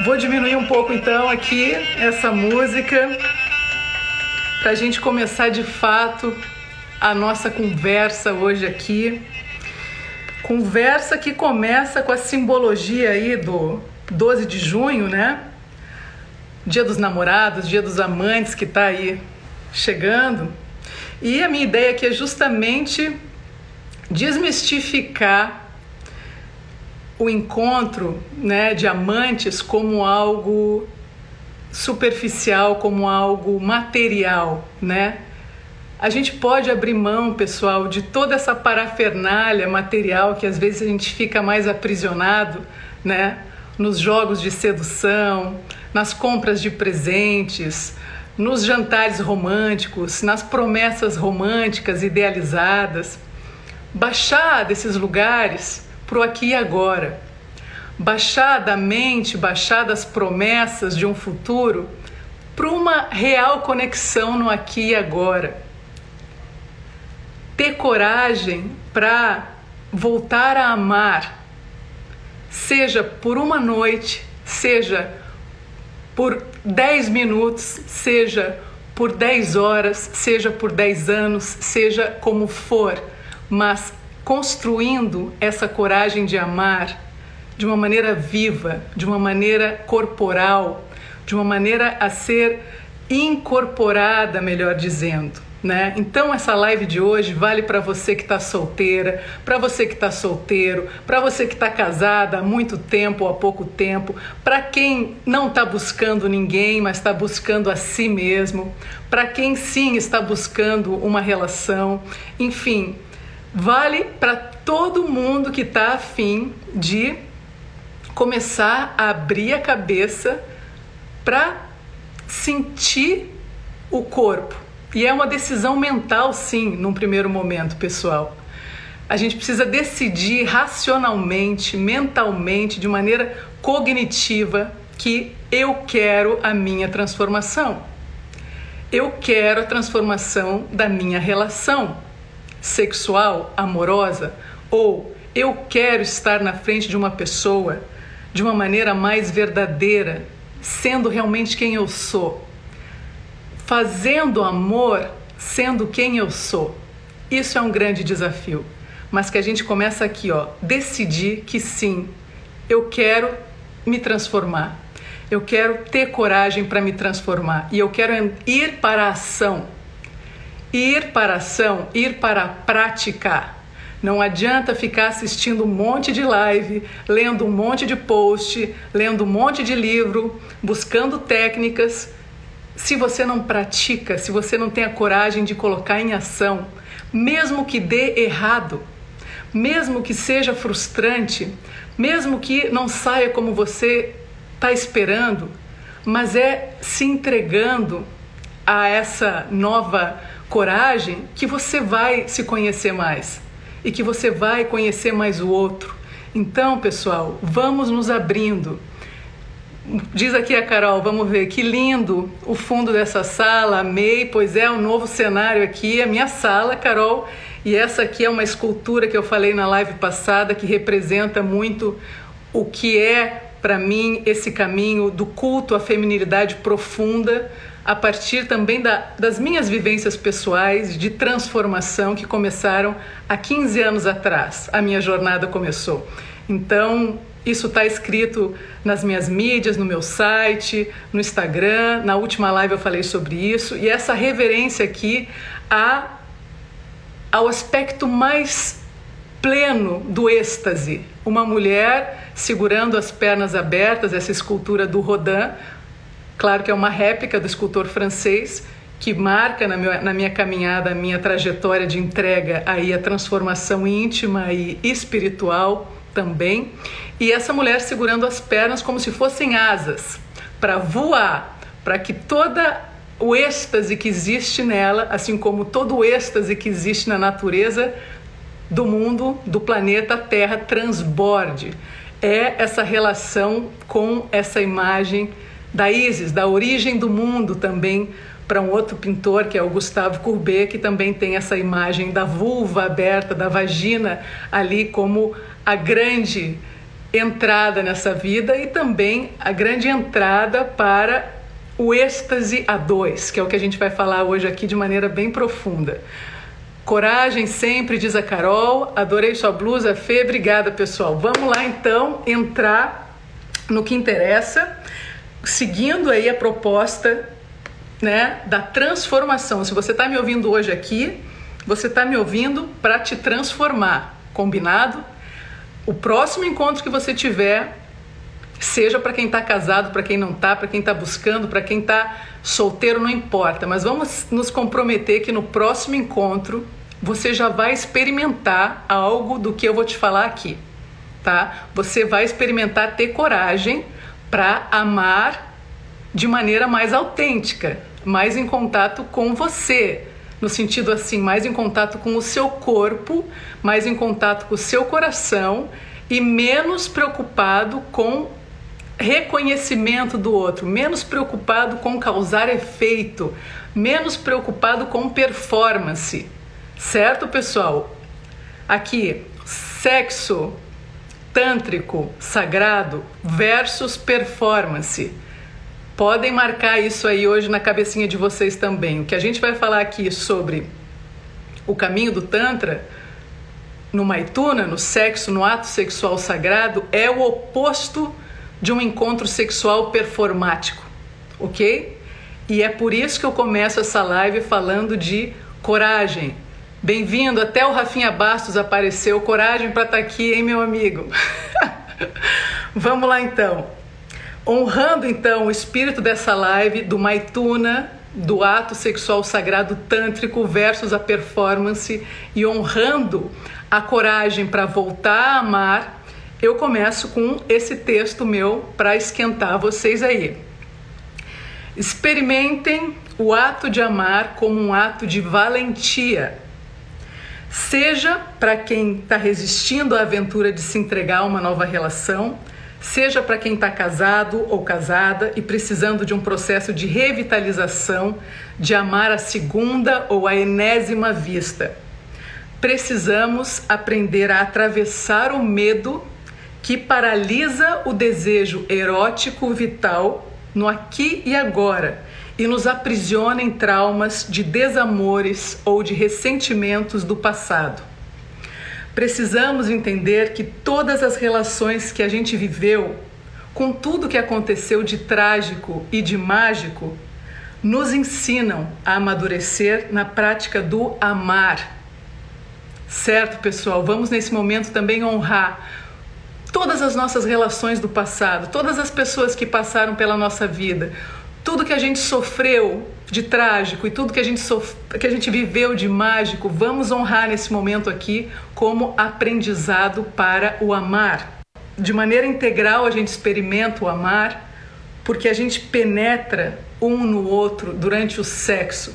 Vou diminuir um pouco então aqui essa música para a gente começar de fato a nossa conversa hoje aqui. Conversa que começa com a simbologia aí do 12 de junho, né? Dia dos namorados, dia dos amantes que está aí chegando. E a minha ideia aqui é justamente desmistificar o encontro né, de amantes como algo superficial, como algo material, né? A gente pode abrir mão, pessoal, de toda essa parafernália material que às vezes a gente fica mais aprisionado, né? Nos jogos de sedução, nas compras de presentes, nos jantares românticos, nas promessas românticas idealizadas. Baixar desses lugares para o aqui e agora. Baixar da mente, baixar das promessas de um futuro para uma real conexão no aqui e agora. Ter coragem para voltar a amar, seja por uma noite, seja por 10 minutos, seja por 10 horas, seja por 10 anos, seja como for, mas construindo essa coragem de amar de uma maneira viva, de uma maneira corporal, de uma maneira a ser incorporada, melhor dizendo. Né? Então essa live de hoje vale para você que está solteira, para você que está solteiro, para você que está casada há muito tempo ou há pouco tempo, para quem não está buscando ninguém, mas está buscando a si mesmo, para quem sim está buscando uma relação, enfim, vale para todo mundo que está afim de começar a abrir a cabeça para sentir o corpo. E é uma decisão mental, sim, num primeiro momento, pessoal. A gente precisa decidir racionalmente, mentalmente, de maneira cognitiva, que eu quero a minha transformação. Eu quero a transformação da minha relação sexual, amorosa, ou eu quero estar na frente de uma pessoa de uma maneira mais verdadeira, sendo realmente quem eu sou, fazendo amor sendo quem eu sou. Isso é um grande desafio, mas que a gente começa aqui, ó, decidir que sim, eu quero me transformar. Eu quero ter coragem para me transformar. E eu quero ir para a ação ir para a ação, ir para a prática. Não adianta ficar assistindo um monte de live, lendo um monte de post, lendo um monte de livro, buscando técnicas. Se você não pratica, se você não tem a coragem de colocar em ação, mesmo que dê errado, mesmo que seja frustrante, mesmo que não saia como você está esperando, mas é se entregando a essa nova coragem que você vai se conhecer mais e que você vai conhecer mais o outro. Então, pessoal, vamos nos abrindo. Diz aqui a Carol, vamos ver que lindo o fundo dessa sala, amei, pois é o um novo cenário aqui, a minha sala, Carol, e essa aqui é uma escultura que eu falei na live passada que representa muito o que é para mim esse caminho do culto à feminilidade profunda, a partir também da, das minhas vivências pessoais de transformação que começaram há 15 anos atrás. A minha jornada começou. Então, isso está escrito nas minhas mídias, no meu site, no Instagram. Na última live eu falei sobre isso. E essa reverência aqui a, ao aspecto mais pleno do êxtase. Uma mulher segurando as pernas abertas, essa escultura do Rodin, Claro que é uma réplica do escultor francês que marca na minha, na minha caminhada, a minha trajetória de entrega aí a transformação íntima e espiritual também. E essa mulher segurando as pernas como se fossem asas para voar, para que toda o êxtase que existe nela, assim como todo o êxtase que existe na natureza do mundo, do planeta Terra, transborde. É essa relação com essa imagem da Isis, da origem do mundo também, para um outro pintor que é o Gustavo Courbet, que também tem essa imagem da vulva aberta, da vagina ali como a grande entrada nessa vida e também a grande entrada para o êxtase a dois, que é o que a gente vai falar hoje aqui de maneira bem profunda. Coragem sempre, diz a Carol. Adorei sua blusa, Fê. Obrigada, pessoal. Vamos lá então entrar no que interessa, seguindo aí a proposta né, da transformação. Se você está me ouvindo hoje aqui, você está me ouvindo para te transformar, combinado? O próximo encontro que você tiver, seja para quem está casado, para quem não está, para quem está buscando, para quem está solteiro, não importa, mas vamos nos comprometer que no próximo encontro você já vai experimentar algo do que eu vou te falar aqui, tá? Você vai experimentar ter coragem para amar de maneira mais autêntica, mais em contato com você, no sentido assim, mais em contato com o seu corpo, mais em contato com o seu coração e menos preocupado com reconhecimento do outro, menos preocupado com causar efeito, menos preocupado com performance. Certo, pessoal? Aqui, sexo tântrico, sagrado versus performance. Podem marcar isso aí hoje na cabecinha de vocês também. O que a gente vai falar aqui sobre o caminho do Tantra, no Maituna, no sexo, no ato sexual sagrado, é o oposto de um encontro sexual performático, ok? E é por isso que eu começo essa live falando de coragem. Bem-vindo, até o Rafinha Bastos apareceu. Coragem para estar tá aqui, hein, meu amigo? Vamos lá então. Honrando então o espírito dessa live do Maituna, do ato sexual sagrado tântrico versus a performance e honrando a coragem para voltar a amar, eu começo com esse texto meu para esquentar vocês aí. Experimentem o ato de amar como um ato de valentia. Seja para quem está resistindo à aventura de se entregar a uma nova relação, seja para quem está casado ou casada e precisando de um processo de revitalização, de amar a segunda ou a enésima vista. Precisamos aprender a atravessar o medo que paralisa o desejo erótico vital no aqui e agora e nos aprisiona em traumas de desamores ou de ressentimentos do passado. Precisamos entender que todas as relações que a gente viveu, com tudo que aconteceu de trágico e de mágico, nos ensinam a amadurecer na prática do amar. Certo, pessoal? Vamos nesse momento também honrar todas as nossas relações do passado, todas as pessoas que passaram pela nossa vida, tudo que a gente sofreu de trágico e tudo que a gente, sof... que a gente viveu de mágico, vamos honrar nesse momento aqui como aprendizado para o amar. De maneira integral, a gente experimenta o amar porque a gente penetra um no outro durante o sexo.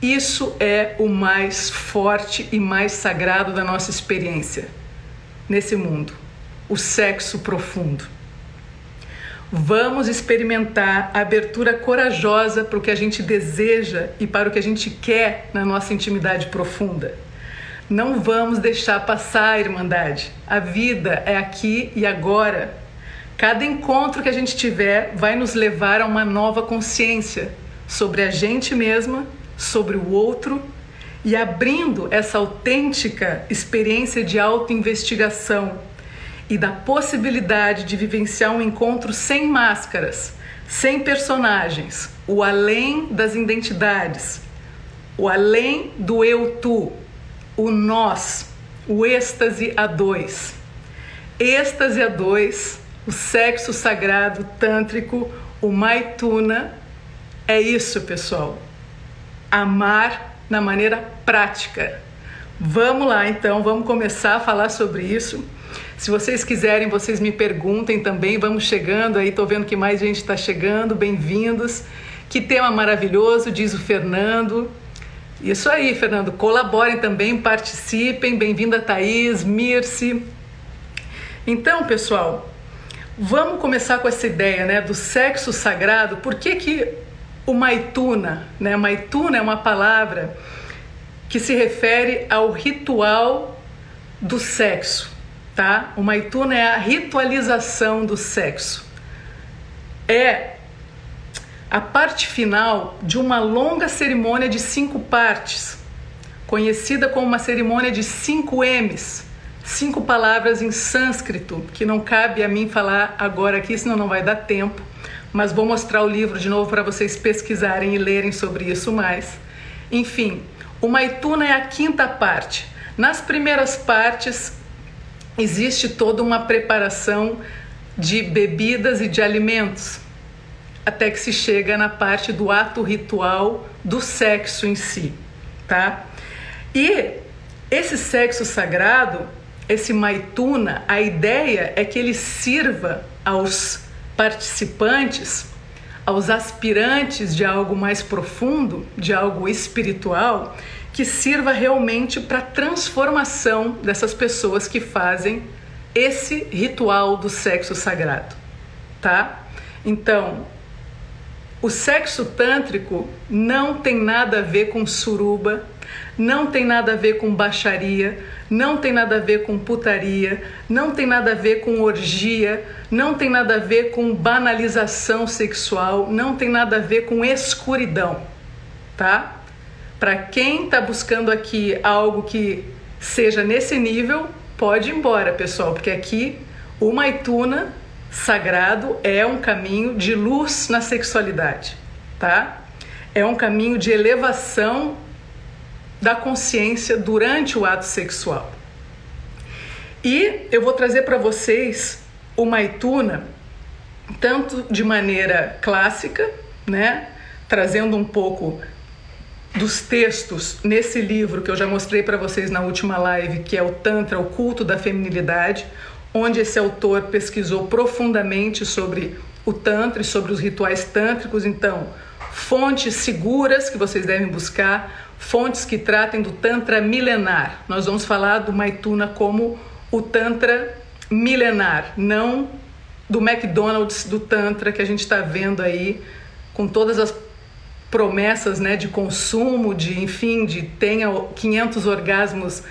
Isso é o mais forte e mais sagrado da nossa experiência nesse mundo: o sexo profundo. Vamos experimentar a abertura corajosa para o que a gente deseja e para o que a gente quer na nossa intimidade profunda. Não vamos deixar passar a Irmandade. A vida é aqui e agora. Cada encontro que a gente tiver vai nos levar a uma nova consciência sobre a gente mesma, sobre o outro e abrindo essa autêntica experiência de autoinvestigação e da possibilidade de vivenciar um encontro sem máscaras, sem personagens, o além das identidades, o além do eu-tu, o nós, o êxtase a dois. Êxtase a dois, o sexo sagrado tântrico, o maituna, é isso, pessoal. Amar na maneira prática. Vamos lá, então, vamos começar a falar sobre isso Se vocês quiserem, vocês me perguntem também. Vamos chegando aí, tô vendo que mais gente está chegando. Bem-vindos. Que tema maravilhoso, diz o Fernando. Isso aí, Fernando. Colaborem também, participem. Bem-vinda, Thaís, Mirce. Então, pessoal, vamos começar com essa ideia né, do sexo sagrado. Por que, que o maituna, né? Maituna é uma palavra que se refere ao ritual do sexo, tá? O maituna é a ritualização do sexo. É a parte final de uma longa cerimônia de cinco partes, conhecida como uma cerimônia de cinco M's, cinco palavras em sânscrito, que não cabe a mim falar agora aqui, senão não vai dar tempo, mas vou mostrar o livro de novo para vocês pesquisarem e lerem sobre isso mais. Enfim, o Maituna é a quinta parte. Nas primeiras partes existe toda uma preparação de bebidas e de alimentos até que se chega na parte do ato ritual do sexo em si, tá? E esse sexo sagrado, esse maituna, a ideia é que ele sirva aos participantes, aos aspirantes de algo mais profundo, de algo espiritual, que sirva realmente para transformação dessas pessoas que fazem esse ritual do sexo sagrado, tá? Então, o sexo tântrico não tem nada a ver com suruba, não tem nada a ver com baixaria, não tem nada a ver com putaria, não tem nada a ver com orgia, não tem nada a ver com banalização sexual, não tem nada a ver com escuridão, tá? Para quem está buscando aqui algo que seja nesse nível, pode ir embora, pessoal, porque aqui o Maituna sagrado é um caminho de luz na sexualidade, tá? É um caminho de elevação da consciência durante o ato sexual. E eu vou trazer para vocês o Maituna tanto de maneira clássica, né, trazendo um pouco dos textos nesse livro que eu já mostrei para vocês na última live, que é o Tantra, o culto da feminilidade, onde esse autor pesquisou profundamente sobre o Tantra e sobre os rituais tântricos. Então, fontes seguras que vocês devem buscar, fontes que tratem do Tantra milenar. Nós vamos falar do Maituna como o Tantra milenar, não do McDonald's do Tantra que a gente está vendo aí com todas as promessas né, de consumo, de enfim, de tenha 500 orgasmos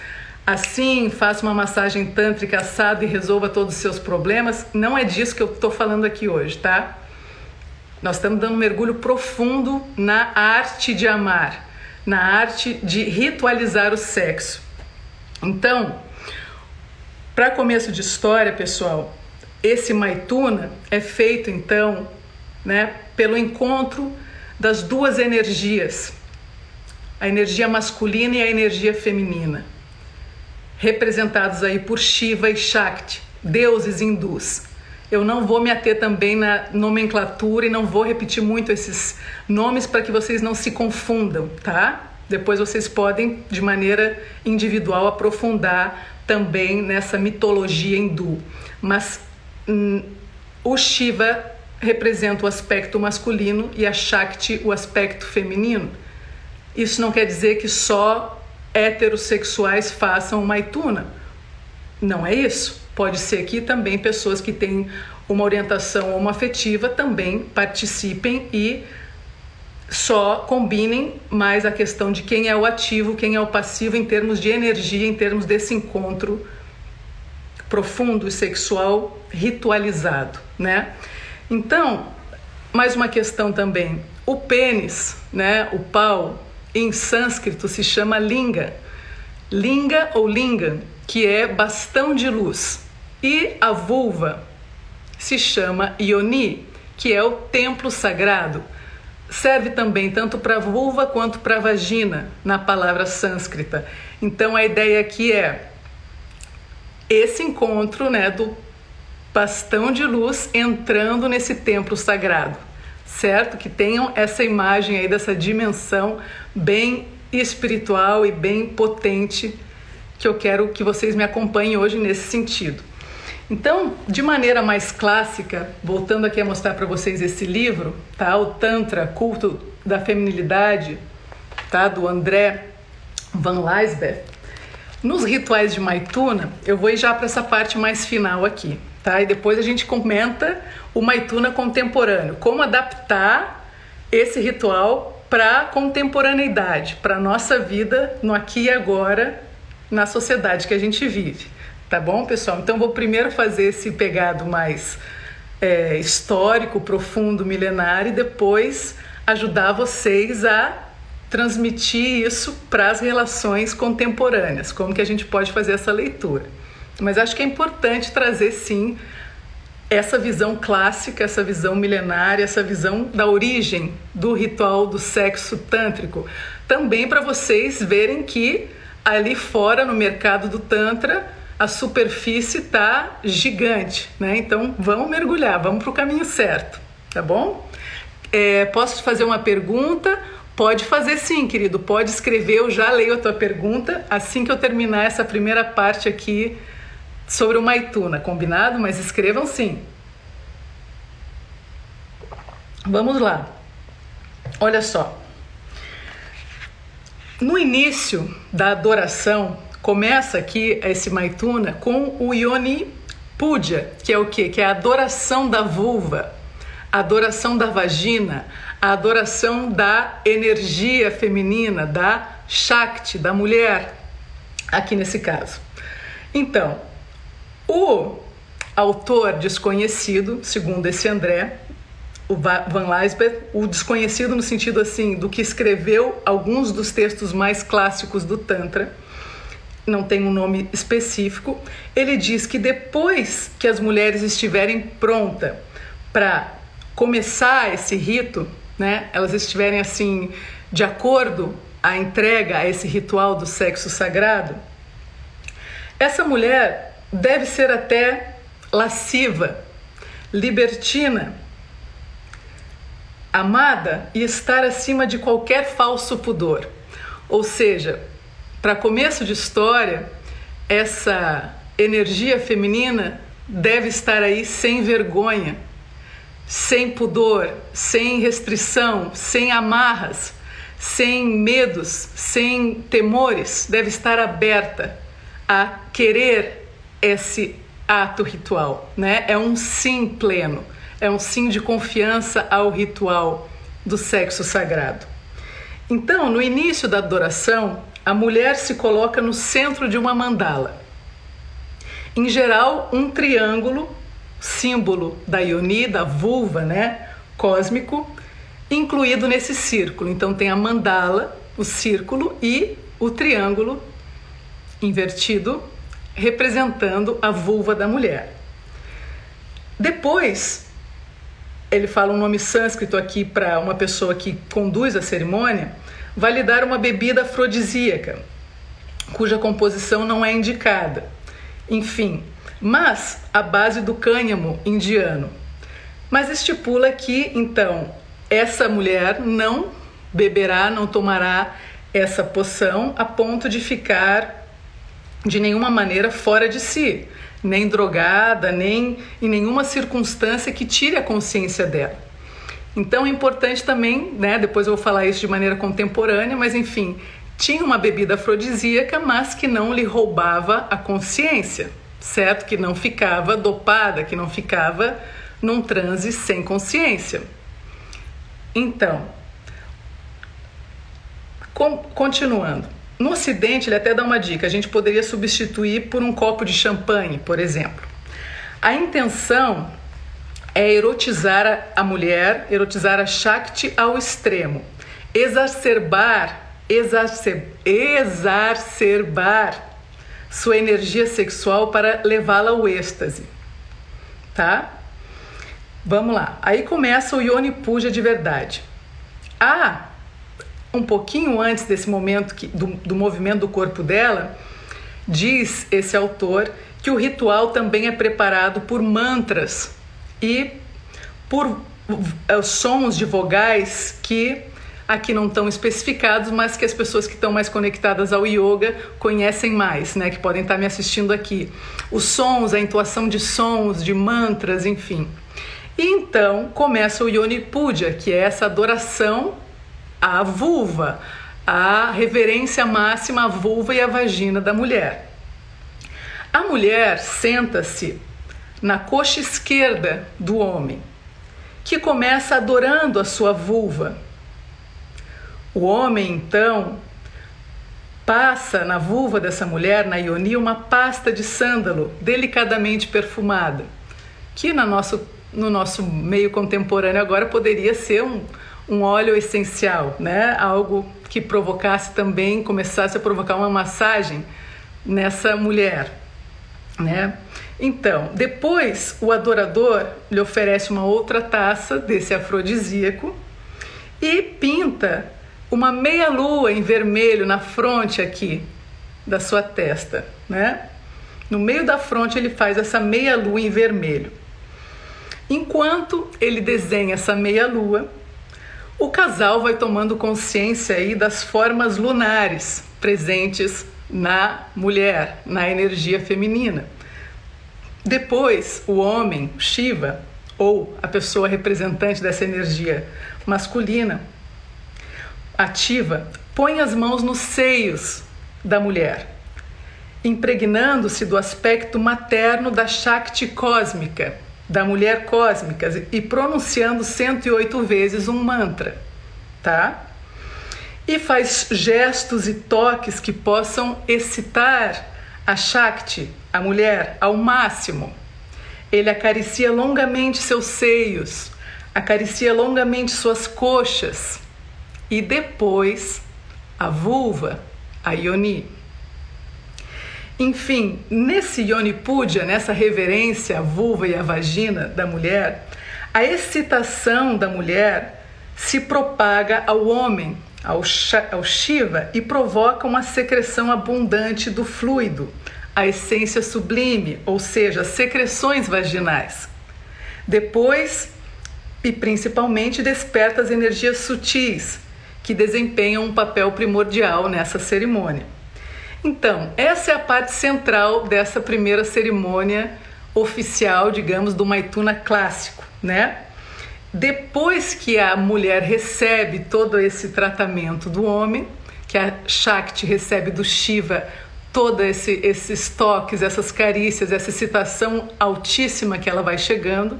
assim, faça uma massagem tântrica assada e resolva todos os seus problemas. Não é disso que eu estou falando aqui hoje, tá? Nós estamos dando um mergulho profundo na arte de amar, na arte de ritualizar o sexo. Então, para começo de história, pessoal, esse Maituna é feito então, né, pelo encontro das duas energias, a energia masculina e a energia feminina representados aí por Shiva e Shakti, deuses hindus. Eu não vou me ater também na nomenclatura e não vou repetir muito esses nomes para que vocês não se confundam, tá? Depois vocês podem, de maneira individual, aprofundar também nessa mitologia hindu. Mas hum, o Shiva representa o aspecto masculino e a Shakti o aspecto feminino. Isso não quer dizer que só heterossexuais façam maituna. Não é isso. Pode ser que também pessoas que têm uma orientação homoafetiva também participem e só combinem mais a questão de quem é o ativo, quem é o passivo em termos de energia, em termos desse encontro profundo e sexual ritualizado, né? Então, mais uma questão também. O pênis, né, o pau, em sânscrito se chama linga. Linga ou lingam, que é bastão de luz. E a vulva se chama Ioni, que é o templo sagrado. Serve também tanto para vulva quanto para vagina na palavra sânscrita. Então a ideia aqui é esse encontro, né, do bastão de luz entrando nesse templo sagrado certo? Que tenham essa imagem aí dessa dimensão bem espiritual e bem potente que eu quero que vocês me acompanhem hoje nesse sentido. Então, de maneira mais clássica, voltando aqui a mostrar para vocês esse livro, tá? O Tantra, Culto da Feminilidade, tá? Do André Van Leisberg. Nos rituais de Maituna, eu vou já para essa parte mais final aqui, tá? E depois a gente comenta o Maituna contemporâneo, como adaptar esse ritual para contemporaneidade, para nossa vida no aqui e agora, na sociedade que a gente vive. Tá bom, pessoal? Então vou primeiro fazer esse pegado mais é, histórico, profundo, milenário, e depois ajudar vocês a transmitir isso para as relações contemporâneas, como que a gente pode fazer essa leitura. Mas acho que é importante trazer sim essa visão clássica, essa visão milenária, essa visão da origem do ritual do sexo tântrico, também para vocês verem que ali fora no mercado do tantra a superfície está gigante, né? Então vamos mergulhar, vamos para o caminho certo, tá bom? É, posso fazer uma pergunta? Pode fazer sim, querido. Pode escrever. Eu já leio a tua pergunta assim que eu terminar essa primeira parte aqui sobre o Maituna, combinado? Mas escrevam sim. Vamos lá. Olha só. No início da adoração Começa aqui esse Maituna com o Yoni Puja, que é o que? Que é a adoração da vulva, a adoração da vagina, a adoração da energia feminina, da Shakti, da mulher, aqui nesse caso. Então, o autor desconhecido, segundo esse André, o Van Leisberg, o desconhecido no sentido assim do que escreveu alguns dos textos mais clássicos do Tantra, não tem um nome específico, ele diz que depois que as mulheres estiverem prontas para começar esse rito, né, elas estiverem assim de acordo à entrega a esse ritual do sexo sagrado, essa mulher deve ser até lasciva, libertina, amada e estar acima de qualquer falso pudor. Ou seja, para começo de história, essa energia feminina deve estar aí sem vergonha, sem pudor, sem restrição, sem amarras, sem medos, sem temores, deve estar aberta a querer esse ato ritual, né? É um sim pleno, é um sim de confiança ao ritual do sexo sagrado. Então, no início da adoração, a mulher se coloca no centro de uma mandala. Em geral, um triângulo, símbolo da Ioni, da vulva, né, cósmico, incluído nesse círculo. Então tem a mandala, o círculo e o triângulo invertido, representando a vulva da mulher. Depois, ele fala um nome sânscrito aqui para uma pessoa que conduz a cerimônia vai lhe dar uma bebida afrodisíaca, cuja composição não é indicada. Enfim, mas a base do cânhamo indiano. Mas estipula que, então, essa mulher não beberá, não tomará essa poção a ponto de ficar de nenhuma maneira fora de si, nem drogada, nem em nenhuma circunstância que tire a consciência dela. Então é importante também, né? Depois eu vou falar isso de maneira contemporânea, mas enfim, tinha uma bebida afrodisíaca, mas que não lhe roubava a consciência, certo? Que não ficava dopada, que não ficava num transe sem consciência. Então, com, continuando. No Ocidente, ele até dá uma dica: a gente poderia substituir por um copo de champanhe, por exemplo. A intenção é erotizar a mulher, erotizar a Shakti ao extremo, exacerbar, exacer, exacerbar sua energia sexual para levá-la ao êxtase, tá? Vamos lá. Aí começa o Yoni Puja de verdade. Ah, um pouquinho antes desse momento que, do, do movimento do corpo dela, diz esse autor que o ritual também é preparado por mantras e por uh, sons de vogais que aqui não estão especificados, mas que as pessoas que estão mais conectadas ao yoga conhecem mais, né? Que podem estar me assistindo aqui. Os sons, a entoação de sons, de mantras, enfim. E então começa o Yoni Puja, que é essa adoração à vulva, a reverência máxima à vulva e à vagina da mulher. A mulher senta-se na coxa esquerda do homem, que começa adorando a sua vulva. O homem, então, passa na vulva dessa mulher, na Ioni, uma pasta de sândalo delicadamente perfumada, que no nosso, no nosso meio contemporâneo agora poderia ser um, um óleo essencial, né? Algo que provocasse também, começasse a provocar uma massagem nessa mulher, né? Então, depois o adorador lhe oferece uma outra taça desse afrodisíaco e pinta uma meia lua em vermelho na fronte aqui da sua testa, né? No meio da fronte ele faz essa meia lua em vermelho. Enquanto ele desenha essa meia lua, o casal vai tomando consciência aí das formas lunares presentes na mulher, na energia feminina. Depois, o homem, Shiva, ou a pessoa representante dessa energia masculina, ativa, põe as mãos nos seios da mulher, impregnando-se do aspecto materno da Shakti cósmica, da mulher cósmica e pronunciando 108 vezes um mantra, tá? E faz gestos e toques que possam excitar a Shakti, a mulher, ao máximo. Ele acaricia longamente seus seios, acaricia longamente suas coxas e depois a vulva, a Yoni. Enfim, nesse Yoni Puja, nessa reverência à vulva e à vagina da mulher, a excitação da mulher se propaga ao homem, ao, ao Shiva, e provoca uma secreção abundante do fluido, a essência sublime, ou seja, secreções vaginais. Depois, e principalmente, desperta as energias sutis, que desempenham um papel primordial nessa cerimônia. Então, essa é a parte central dessa primeira cerimônia oficial, digamos, do Maituna clássico, né? Depois que a mulher recebe todo esse tratamento do homem, que a Shakti recebe do Shiva todos esse, esses toques, essas carícias, essa excitação altíssima que ela vai chegando,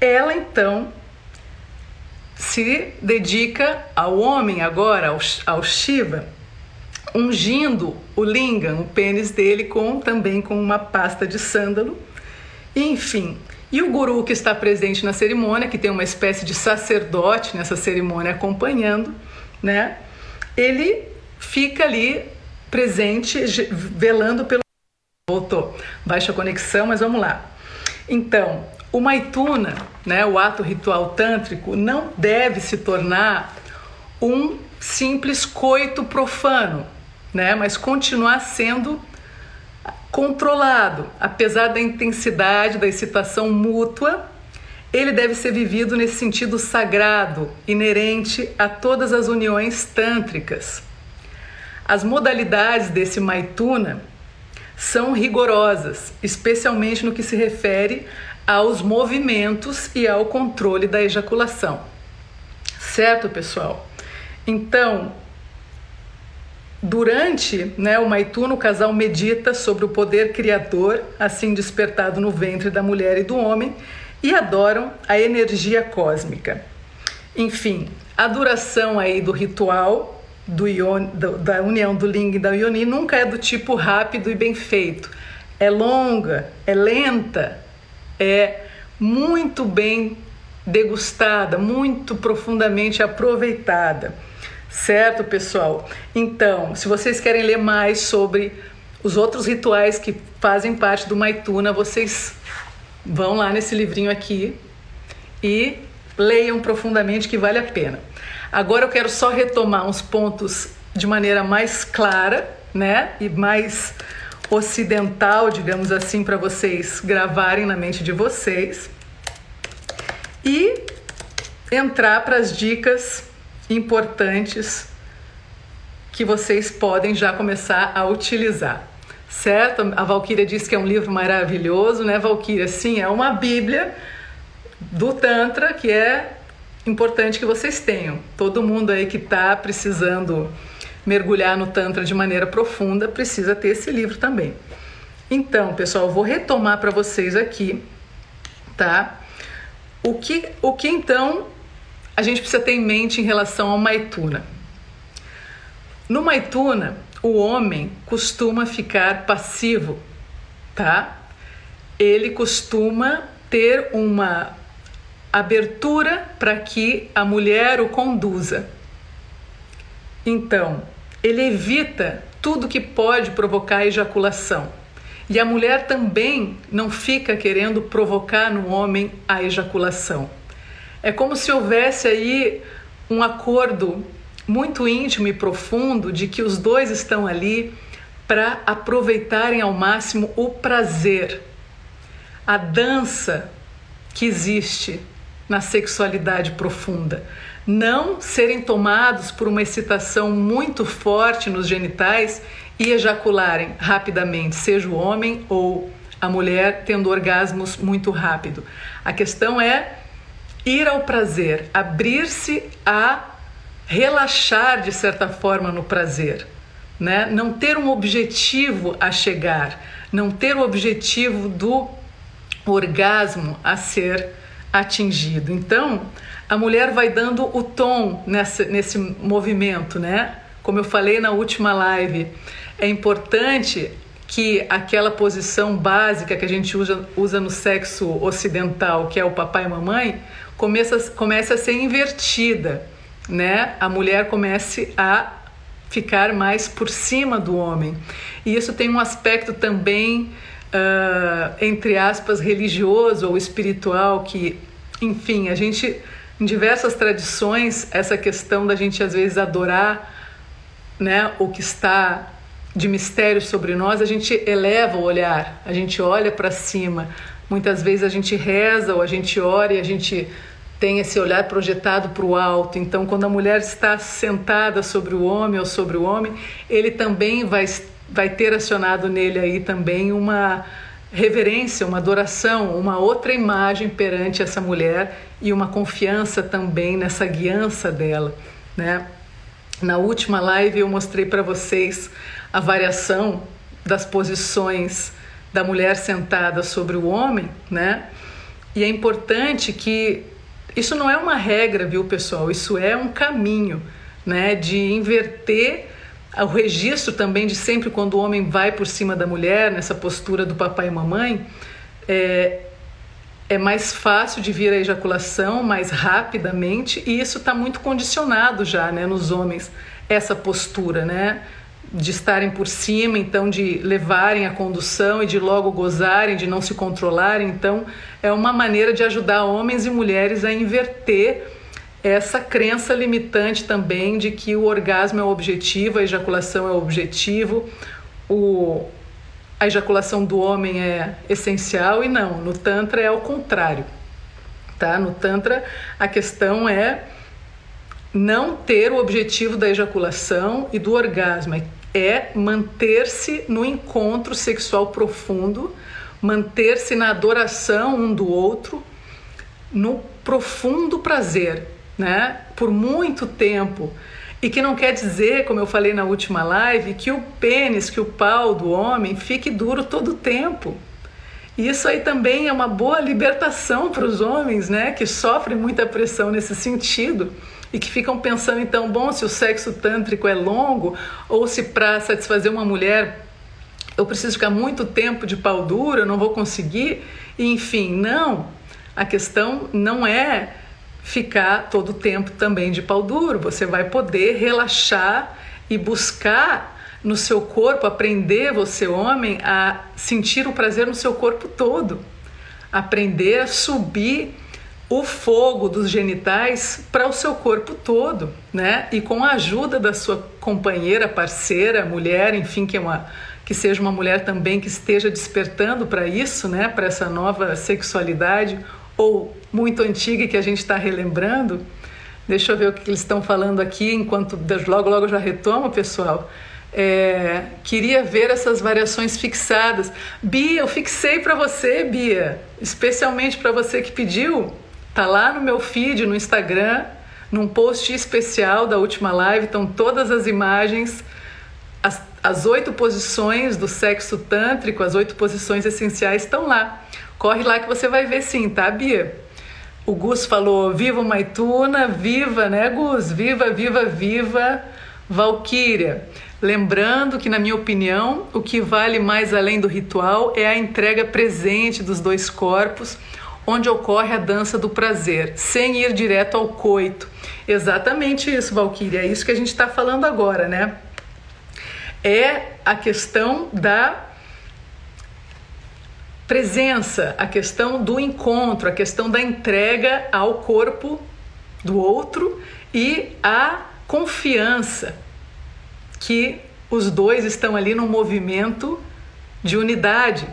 ela então se dedica ao homem agora, ao, ao Shiva, ungindo o lingam, o pênis dele, com também com uma pasta de sândalo. Enfim, e o guru que está presente na cerimônia, que tem uma espécie de sacerdote nessa cerimônia acompanhando, né? Ele fica ali presente, velando pelo. Voltou. Baixa conexão, mas vamos lá. Então, o maituna, né, o ato ritual tântrico, não deve se tornar um simples coito profano, né? Mas continuar sendo controlado, apesar da intensidade da excitação mútua, ele deve ser vivido nesse sentido sagrado, inerente a todas as uniões tântricas. As modalidades desse Maituna são rigorosas, especialmente no que se refere aos movimentos e ao controle da ejaculação. Certo, pessoal? Então, Durante né, o Maituna, o casal medita sobre o poder criador, assim despertado no ventre da mulher e do homem, e adoram a energia cósmica. Enfim, a duração aí do ritual do do, da união do Ling e da Ioni nunca é do tipo rápido e bem feito. É longa, é lenta, é muito bem degustada, muito profundamente aproveitada. Certo, pessoal? Então, se vocês querem ler mais sobre os outros rituais que fazem parte do Maituna, vocês vão lá nesse livrinho aqui e leiam profundamente que vale a pena. Agora eu quero só retomar uns pontos de maneira mais clara, né? E mais ocidental, digamos assim, para vocês gravarem na mente de vocês. E entrar para as dicas importantes que vocês podem já começar a utilizar. Certo? A Valquíria disse que é um livro maravilhoso, né, Valquíria? Sim, é uma Bíblia do Tantra que é importante que vocês tenham. Todo mundo aí que está precisando mergulhar no Tantra de maneira profunda precisa ter esse livro também. Então, pessoal, eu vou retomar para vocês aqui, tá? O que, o que então a gente precisa ter em mente em relação ao Maituna? No Maituna, o homem costuma ficar passivo, tá? Ele costuma ter uma abertura para que a mulher o conduza. Então, ele evita tudo que pode provocar ejaculação. E a mulher também não fica querendo provocar no homem a ejaculação. É como se houvesse aí um acordo muito íntimo e profundo de que os dois estão ali para aproveitarem ao máximo o prazer, a dança que existe na sexualidade profunda. Não serem tomados por uma excitação muito forte nos genitais e ejacularem rapidamente, seja o homem ou a mulher tendo orgasmos muito rápido. A questão é ir ao prazer, abrir-se a relaxar de certa forma no prazer, né? Não ter um objetivo a chegar, não ter o objetivo do orgasmo a ser atingido. Então, a mulher vai dando o tom nessa, nesse movimento, né? Como eu falei na última live, é importante que aquela posição básica que a gente usa, usa no sexo ocidental, que é o papai e mamãe, comece, comece a ser invertida né, a mulher comece a ficar mais por cima do homem. E isso tem um aspecto também, uh, entre aspas, religioso ou espiritual, que, enfim, a gente, em diversas tradições, essa questão da gente às vezes adorar né, o que está de mistério sobre nós, a gente eleva o olhar, a gente olha para cima. Muitas vezes a gente reza ou a gente ora e a gente tem esse olhar projetado para o alto. Então, quando a mulher está sentada sobre o homem ou sobre o homem, ele também vai, vai ter acionado nele aí também uma reverência, uma adoração, uma outra imagem perante essa mulher e uma confiança também nessa guiança dela, né? Na última live eu mostrei para vocês a variação das posições da mulher sentada sobre o homem, né? E é importante que isso não é uma regra, viu, pessoal? Isso é um caminho, né, de inverter o registro também de sempre quando o homem vai por cima da mulher, nessa postura do papai e mamãe, é, é mais fácil de vir a ejaculação mais rapidamente e isso está muito condicionado já, né, nos homens, essa postura, né? De estarem por cima, então de levarem a condução e de logo gozarem, de não se controlarem. Então, é uma maneira de ajudar homens e mulheres a inverter essa crença limitante também de que o orgasmo é o objetivo, a ejaculação é o objetivo, o, a ejaculação do homem é essencial e não, no Tantra é ao contrário. Tá? No Tantra, a questão é não ter o objetivo da ejaculação e do orgasmo, é é manter-se no encontro sexual profundo, manter-se na adoração um do outro, no profundo prazer, né? Por muito tempo. E que não quer dizer, como eu falei na última live, que o pênis, que o pau do homem fique duro todo o tempo. Isso aí também é uma boa libertação para os homens, né? Que sofrem muita pressão nesse sentido e que ficam pensando então, bom, se o sexo tântrico é longo ou se para satisfazer uma mulher eu preciso ficar muito tempo de pau duro, eu não vou conseguir, enfim, não. A questão não é ficar todo o tempo também de pau duro, você vai poder relaxar e buscar no seu corpo, aprender você homem a sentir o prazer no seu corpo todo, aprender a subir o fogo dos genitais para o seu corpo todo, né? E com a ajuda da sua companheira, parceira, mulher, enfim, que é uma que seja uma mulher também que esteja despertando para isso, né? Para essa nova sexualidade ou muito antiga que a gente está relembrando, Deixa eu ver o que eles estão falando aqui, enquanto logo logo já retomo, pessoal. É, queria ver essas variações fixadas. Bia, eu fixei para você, Bia, especialmente para você que pediu. Tá lá no meu feed no Instagram, num post especial da última live, estão todas as imagens, as, as oito posições do sexo tântrico, as oito posições essenciais estão lá. Corre lá que você vai ver sim, tá, Bia? O Gus falou: Viva Maituna, viva, né, Gus? Viva, viva, viva, Valquíria. Lembrando que, na minha opinião, o que vale mais além do ritual é a entrega presente dos dois corpos, onde ocorre a dança do prazer, sem ir direto ao coito. Exatamente isso, Valkyria, é isso que a gente está falando agora, né? É a questão da presença, a questão do encontro, a questão da entrega ao corpo do outro e a confiança que os dois estão ali num movimento de unidade.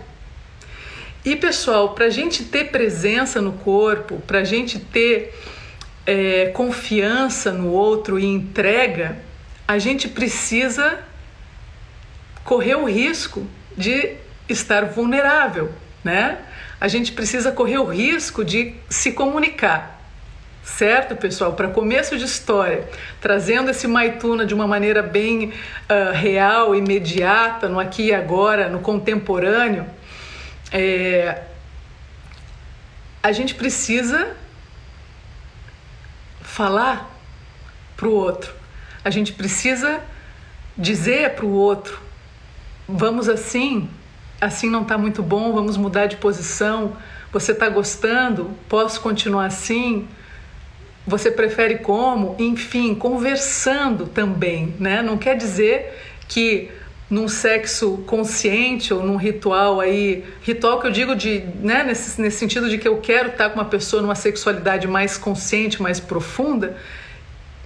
E pessoal, para a gente ter presença no corpo, para a gente ter é, confiança no outro e entrega, a gente precisa correr o risco de estar vulnerável, né? A gente precisa correr o risco de se comunicar. Certo, pessoal? Para começo de história, trazendo esse Maituna de uma maneira bem uh, real, imediata, no aqui e agora, no contemporâneo, é, a gente precisa falar para o outro, a gente precisa dizer para o outro: vamos assim, assim não está muito bom, vamos mudar de posição. Você está gostando? Posso continuar assim? Você prefere como? Enfim, conversando também, né? Não quer dizer que num sexo consciente ou num ritual aí, ritual que eu digo de, né, nesse, nesse sentido de que eu quero estar com uma pessoa numa sexualidade mais consciente, mais profunda,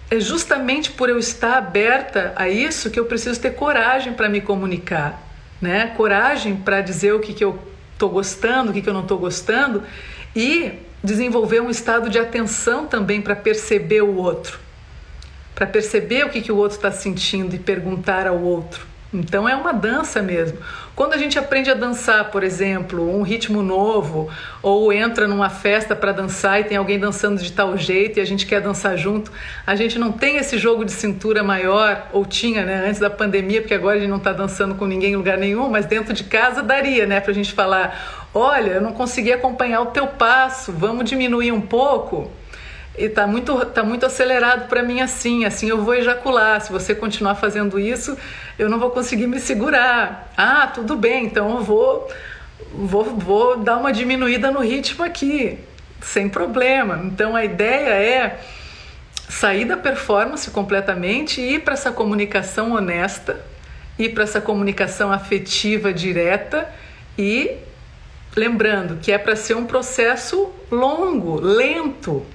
é justamente por eu estar aberta a isso que eu preciso ter coragem para me comunicar, né? Coragem para dizer o que, que eu estou gostando, o que, que eu não estou gostando e desenvolver um estado de atenção também para perceber o outro, para perceber o que, que o outro está sentindo e perguntar ao outro. Então é uma dança mesmo. Quando a gente aprende a dançar, por exemplo, um ritmo novo, ou entra numa festa para dançar e tem alguém dançando de tal jeito e a gente quer dançar junto, a gente não tem esse jogo de cintura maior, ou tinha, né, antes da pandemia, porque agora a gente não está dançando com ninguém em lugar nenhum, mas dentro de casa daria, né, para a gente falar: olha, eu não consegui acompanhar o teu passo, vamos diminuir um pouco e tá muito, tá muito acelerado para mim assim, assim eu vou ejacular. Se você continuar fazendo isso, eu não vou conseguir me segurar. Ah, tudo bem, então eu vou, vou, vou dar uma diminuída no ritmo aqui, sem problema. Então a ideia é sair da performance completamente e ir para essa comunicação honesta, ir para essa comunicação afetiva direta e lembrando que é para ser um processo longo, lento,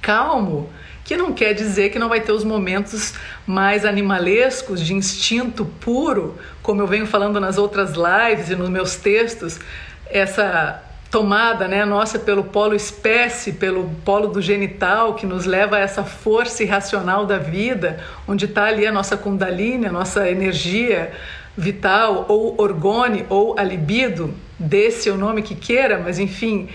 calmo, que não quer dizer que não vai ter os momentos mais animalescos, de instinto puro, como eu venho falando nas outras lives e nos meus textos, essa tomada né, nossa pelo polo espécie, pelo polo do genital, que nos leva a essa força irracional da vida, onde está ali a nossa kundalini, a nossa energia vital, ou orgone, ou a libido, desse o nome que queira, mas enfim,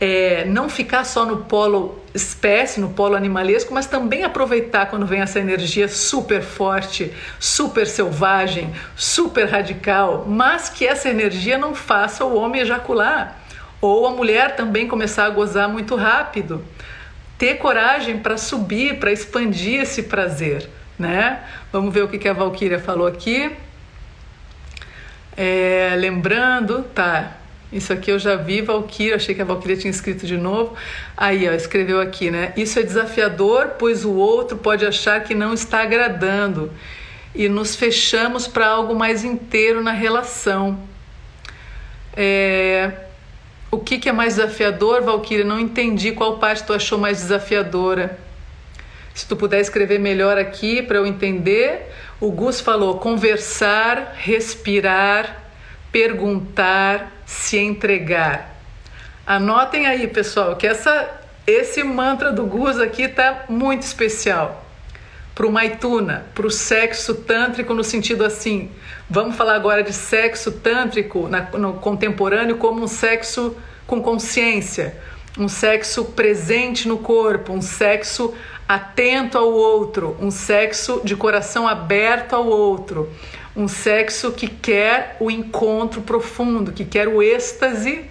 é, não ficar só no polo espécie, no polo animalesco, mas também aproveitar quando vem essa energia super forte, super selvagem, super radical, mas que essa energia não faça o homem ejacular ou a mulher também começar a gozar muito rápido. Ter coragem para subir, para expandir esse prazer, né? Vamos ver o que a Valkyria falou aqui. É, lembrando, tá? Isso aqui eu já vi, Valkyria, achei que a Valkyria tinha escrito de novo. Aí, ó, escreveu aqui, né? Isso é desafiador, pois o outro pode achar que não está agradando e nos fechamos para algo mais inteiro na relação. É... O que, que é mais desafiador, Valkyria? Não entendi qual parte tu achou mais desafiadora. Se tu puder escrever melhor aqui para eu entender. O Gus falou conversar, respirar, perguntar, se entregar. Anotem aí, pessoal, que essa esse mantra do Gus aqui tá muito especial para o Maituna, para o sexo tântrico no sentido assim. Vamos falar agora de sexo tântrico na, no contemporâneo como um sexo com consciência, um sexo presente no corpo, um sexo atento ao outro, um sexo de coração aberto ao outro, um sexo que quer o encontro profundo, que quer o êxtase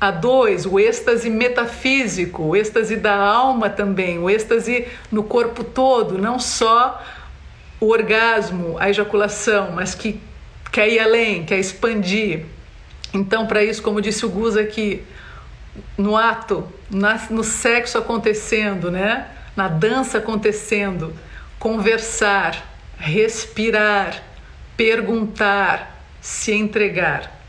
a dois, o êxtase metafísico, o êxtase da alma também, o êxtase no corpo todo, não só o orgasmo, a ejaculação, mas que quer ir além, quer expandir. Então, para isso, como disse o Gus aqui, no ato, no sexo acontecendo, né? na dança acontecendo, conversar, respirar, perguntar, se entregar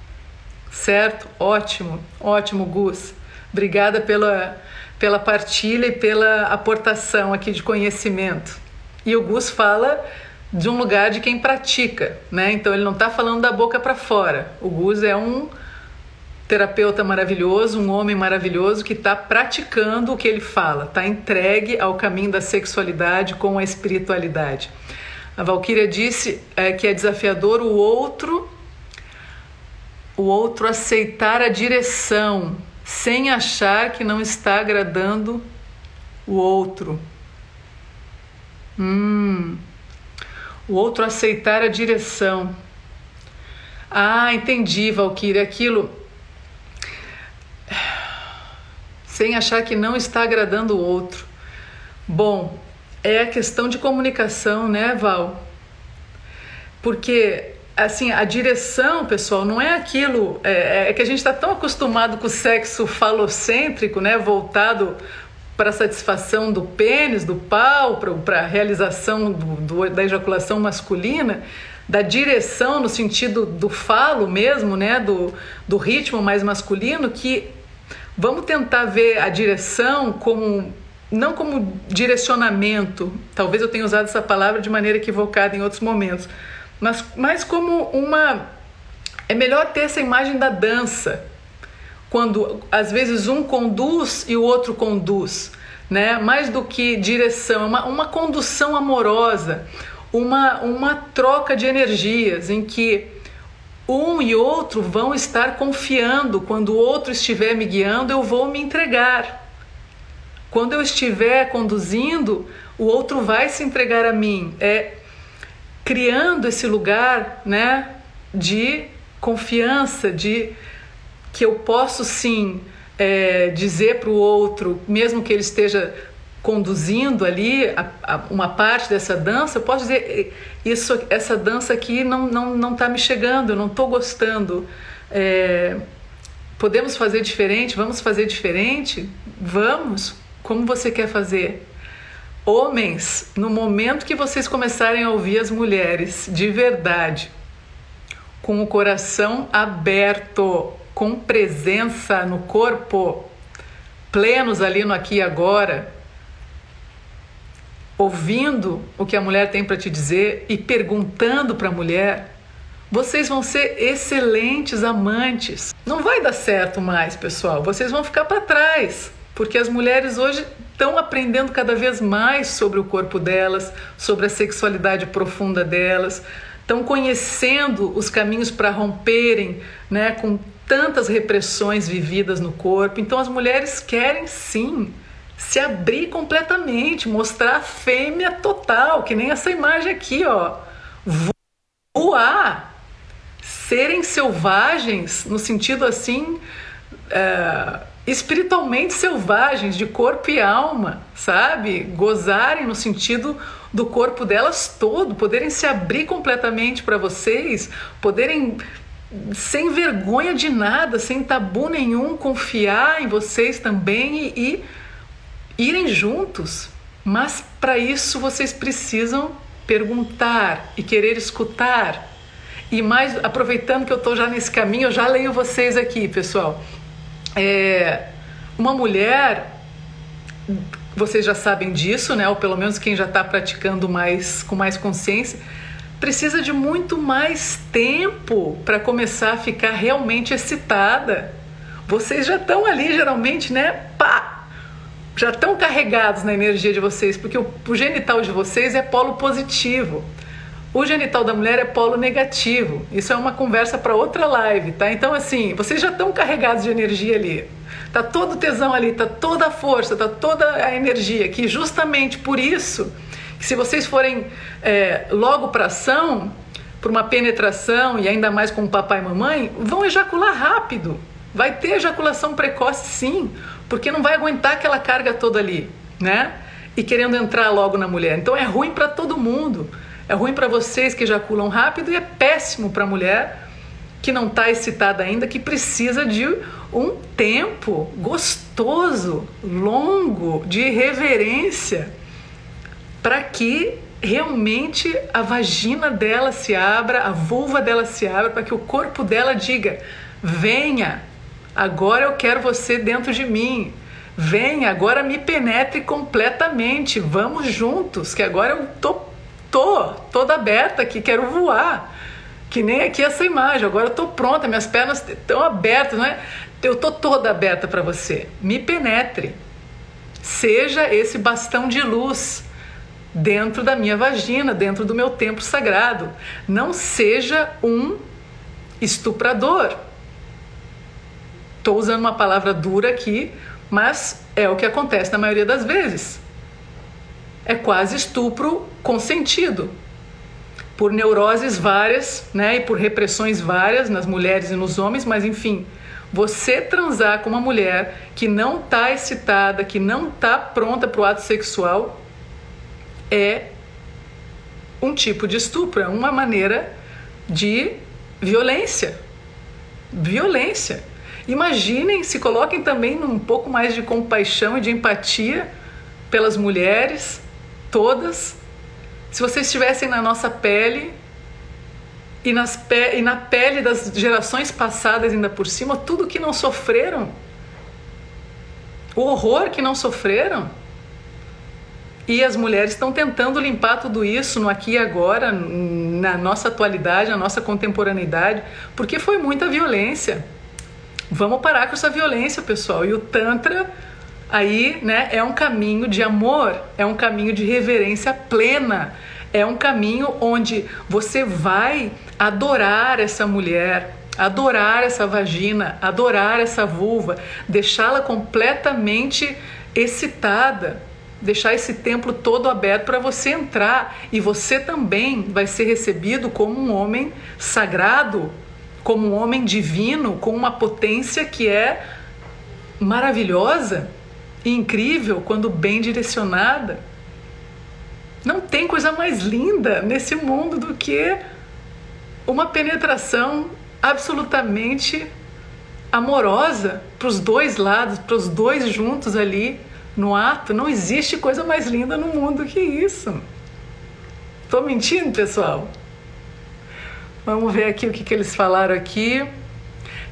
certo? Ótimo, ótimo, Gus. Obrigada pela, pela partilha e pela aportação aqui de conhecimento. E o Gus fala de um lugar de quem pratica, né? Então ele não está falando da boca para fora. O Gus é um terapeuta maravilhoso, um homem maravilhoso que está praticando o que ele fala, está entregue ao caminho da sexualidade com a espiritualidade. A Valquíria disse é, que é desafiador o outro o outro aceitar a direção sem achar que não está agradando o outro. Hum. O outro aceitar a direção. Ah, entendi, Valkyrie, aquilo sem achar que não está agradando o outro. Bom, é a questão de comunicação, né, Val? Porque assim, a direção, pessoal, não é aquilo. É, é que a gente está tão acostumado com o sexo falocêntrico, né? Voltado para a satisfação do pênis, do pau, para a realização do, do, da ejaculação masculina, da direção no sentido do falo mesmo, né? Do, do ritmo mais masculino, que vamos tentar ver a direção como não como direcionamento, talvez eu tenha usado essa palavra de maneira equivocada em outros momentos, mas, mas como uma. É melhor ter essa imagem da dança, quando às vezes um conduz e o outro conduz, né? Mais do que direção, uma, uma condução amorosa, uma, uma troca de energias em que um e outro vão estar confiando. Quando o outro estiver me guiando, eu vou me entregar. Quando eu estiver conduzindo, o outro vai se entregar a mim. É criando esse lugar, né, de confiança, de que eu posso sim é, dizer para o outro, mesmo que ele esteja conduzindo ali a, a, uma parte dessa dança, eu posso dizer isso, essa dança aqui não não não está me chegando, eu não estou gostando. É, podemos fazer diferente? Vamos fazer diferente? Vamos. Como você quer fazer? Homens, no momento que vocês começarem a ouvir as mulheres de verdade, com o coração aberto, com presença no corpo, plenos ali no aqui e agora, ouvindo o que a mulher tem para te dizer e perguntando para a mulher, vocês vão ser excelentes amantes. Não vai dar certo mais, pessoal. Vocês vão ficar para trás, porque as mulheres hoje estão aprendendo cada vez mais sobre o corpo delas, sobre a sexualidade profunda delas, estão conhecendo os caminhos para romperem né, com tantas repressões vividas no corpo. Então as mulheres querem sim se abrir completamente, mostrar a fêmea total, que nem essa imagem aqui, ó. Voar, serem selvagens no sentido assim. É, espiritualmente selvagens, de corpo e alma, sabe? Gozarem no sentido do corpo delas todo, poderem se abrir completamente para vocês, poderem sem vergonha de nada, sem tabu nenhum, confiar em vocês também e, e irem juntos. Mas para isso vocês precisam perguntar e querer escutar. E mais, aproveitando que eu estou já nesse caminho, eu já leio vocês aqui, pessoal é, uma mulher, vocês já sabem disso, né? Ou pelo menos quem já está praticando mais com mais consciência, precisa de muito mais tempo para começar a ficar realmente excitada. Vocês já estão ali, geralmente, né? Pá! já estão carregados na energia de vocês, porque o, o genital de vocês é polo positivo. O genital da mulher é polo negativo. Isso é uma conversa para outra live, tá? Então, assim, vocês já estão carregados de energia ali. Tá todo o tesão ali, tá toda a força, tá toda a energia. Que justamente por isso, que se vocês forem é, logo para ação, por uma penetração e ainda mais com o papai e mamãe, vão ejacular rápido. Vai ter ejaculação precoce, sim, porque não vai aguentar aquela carga toda ali, né? E querendo entrar logo na mulher. Então é ruim para todo mundo. É ruim para vocês que ejaculam rápido e é péssimo para a mulher que não está excitada ainda, que precisa de um tempo gostoso, longo, de reverência, para que realmente a vagina dela se abra, a vulva dela se abra, para que o corpo dela diga: venha, agora eu quero você dentro de mim. Venha, agora me penetre completamente. Vamos juntos, que agora eu tô tô toda aberta aqui, quero voar. Que nem aqui essa imagem. Agora eu tô pronta, minhas pernas estão abertas, não é? Eu tô toda aberta para você. Me penetre. Seja esse bastão de luz dentro da minha vagina, dentro do meu templo sagrado. Não seja um estuprador. Estou usando uma palavra dura aqui, mas é o que acontece na maioria das vezes é quase estupro consentido por neuroses várias, né, e por repressões várias nas mulheres e nos homens, mas enfim, você transar com uma mulher que não está excitada, que não está pronta para o ato sexual, é um tipo de estupro, é uma maneira de violência. Violência. Imaginem, se coloquem também num pouco mais de compaixão e de empatia pelas mulheres todas, se vocês estivessem na nossa pele e, pe e na pele das gerações passadas ainda por cima, tudo que não sofreram, o horror que não sofreram. E as mulheres estão tentando limpar tudo isso no aqui e agora, na nossa atualidade, na nossa contemporaneidade, porque foi muita violência. Vamos parar com essa violência, pessoal. E o Tantra aí né, é um caminho de amor, é um caminho de reverência plena, é um caminho onde você vai adorar essa mulher, adorar essa vagina, adorar essa vulva, deixá-la completamente excitada, deixar esse templo todo aberto para você entrar. E você também vai ser recebido como um homem sagrado, como um homem divino, com uma potência que é maravilhosa incrível quando bem direcionada. Não tem coisa mais linda nesse mundo do que uma penetração absolutamente amorosa para os dois lados, para os dois juntos ali no ato. Não existe coisa mais linda no mundo que isso. Estou mentindo, pessoal? Vamos ver aqui o que, que eles falaram aqui.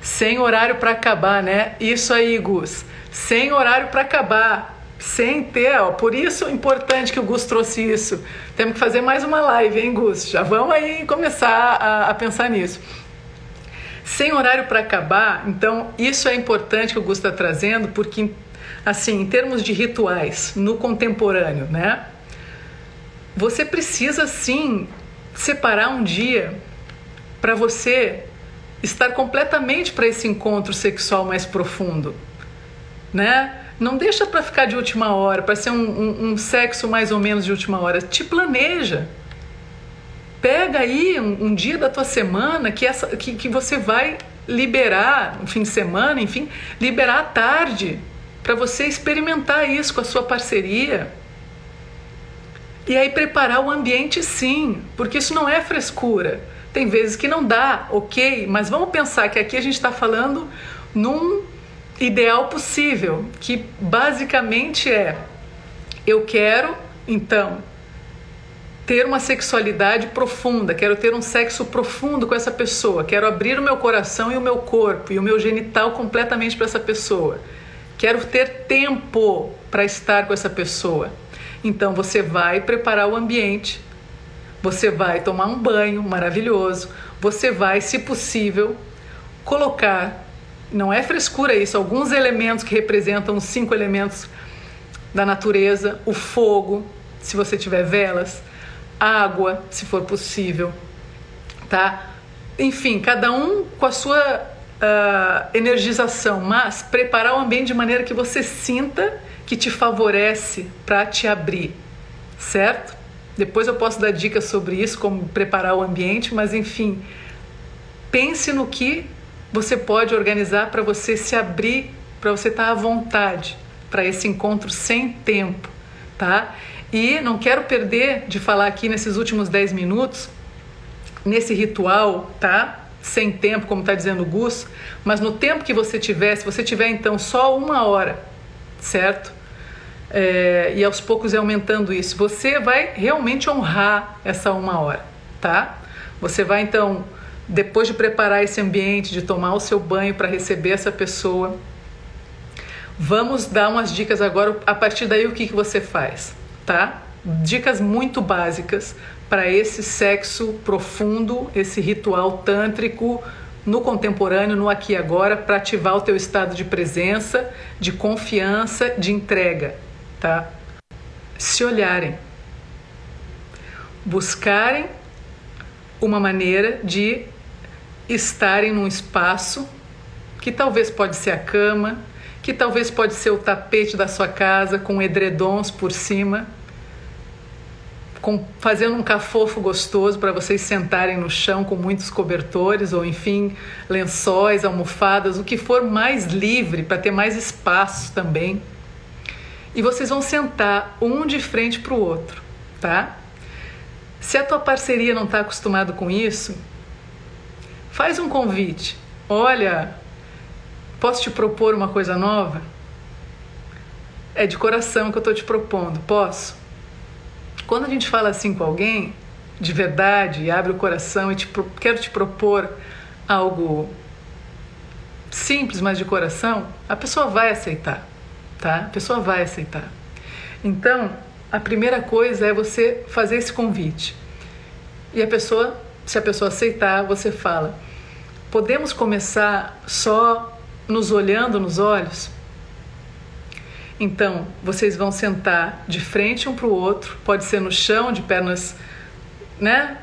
Sem horário para acabar, né? Isso aí, Gus sem horário para acabar, sem ter, ó, por isso é importante que o Gus trouxe isso. Temos que fazer mais uma live, hein, Gus? Já vamos aí começar a, a pensar nisso. Sem horário para acabar, então isso é importante que o Gus está trazendo, porque, assim, em termos de rituais, no contemporâneo, né? Você precisa sim separar um dia para você estar completamente para esse encontro sexual mais profundo né? Não deixa para ficar de última hora, para ser um, um, um, sexo mais ou menos de última hora. Te planeja. Pega aí um, um dia da tua semana que, essa, que, que você vai liberar, no fim de semana, enfim, liberar à tarde para você experimentar isso com a sua parceria. E aí preparar o ambiente sim, porque isso não é frescura. Tem vezes que não dá, ok, mas vamos pensar que aqui a gente está falando num ideal possível, que basicamente é: eu quero, então, ter uma sexualidade profunda, quero ter um sexo profundo com essa pessoa, quero abrir o meu coração e o meu corpo e o meu genital completamente para essa pessoa. Quero ter tempo para estar com essa pessoa. Então você vai preparar o ambiente, você vai tomar um banho maravilhoso, você vai, se possível, colocar não é frescura isso, alguns elementos que representam os cinco elementos da natureza, o fogo, se você tiver velas, água, se for possível, tá? Enfim, cada um com a sua uh, energização, mas preparar o ambiente de maneira que você sinta que te favorece para te abrir, certo? Depois eu posso dar dicas sobre isso, como preparar o ambiente, mas enfim, pense no que você pode organizar para você se abrir, para você estar tá à vontade para esse encontro sem tempo, tá? E não quero perder de falar aqui nesses últimos 10 minutos, nesse ritual, tá? Sem tempo, como está dizendo o Gus, mas no tempo que você tiver, se você tiver então só uma hora, certo? É, e aos poucos é aumentando isso, você vai realmente honrar essa uma hora, tá? Você vai então depois de preparar esse ambiente, de tomar o seu banho para receber essa pessoa, vamos dar umas dicas agora. A partir daí, o que, que você faz, tá? Dicas muito básicas para esse sexo profundo, esse ritual tântrico no contemporâneo, no aqui e agora, para ativar o teu estado de presença, de confiança, de entrega, tá? Se olharem, buscarem uma maneira de estarem num espaço que talvez pode ser a cama, que talvez pode ser o tapete da sua casa com edredons por cima, com, fazendo um cafofo gostoso para vocês sentarem no chão com muitos cobertores ou enfim lençóis, almofadas, o que for mais livre para ter mais espaço também. E vocês vão sentar um de frente para o outro, tá? Se a tua parceria não está acostumado com isso, Faz um convite. Olha, posso te propor uma coisa nova? É de coração que eu estou te propondo. Posso? Quando a gente fala assim com alguém, de verdade, e abre o coração e te, quero te propor algo simples, mas de coração, a pessoa vai aceitar, tá? A pessoa vai aceitar. Então, a primeira coisa é você fazer esse convite. E a pessoa, se a pessoa aceitar, você fala: Podemos começar só nos olhando nos olhos? Então, vocês vão sentar de frente um para o outro, pode ser no chão, de pernas né,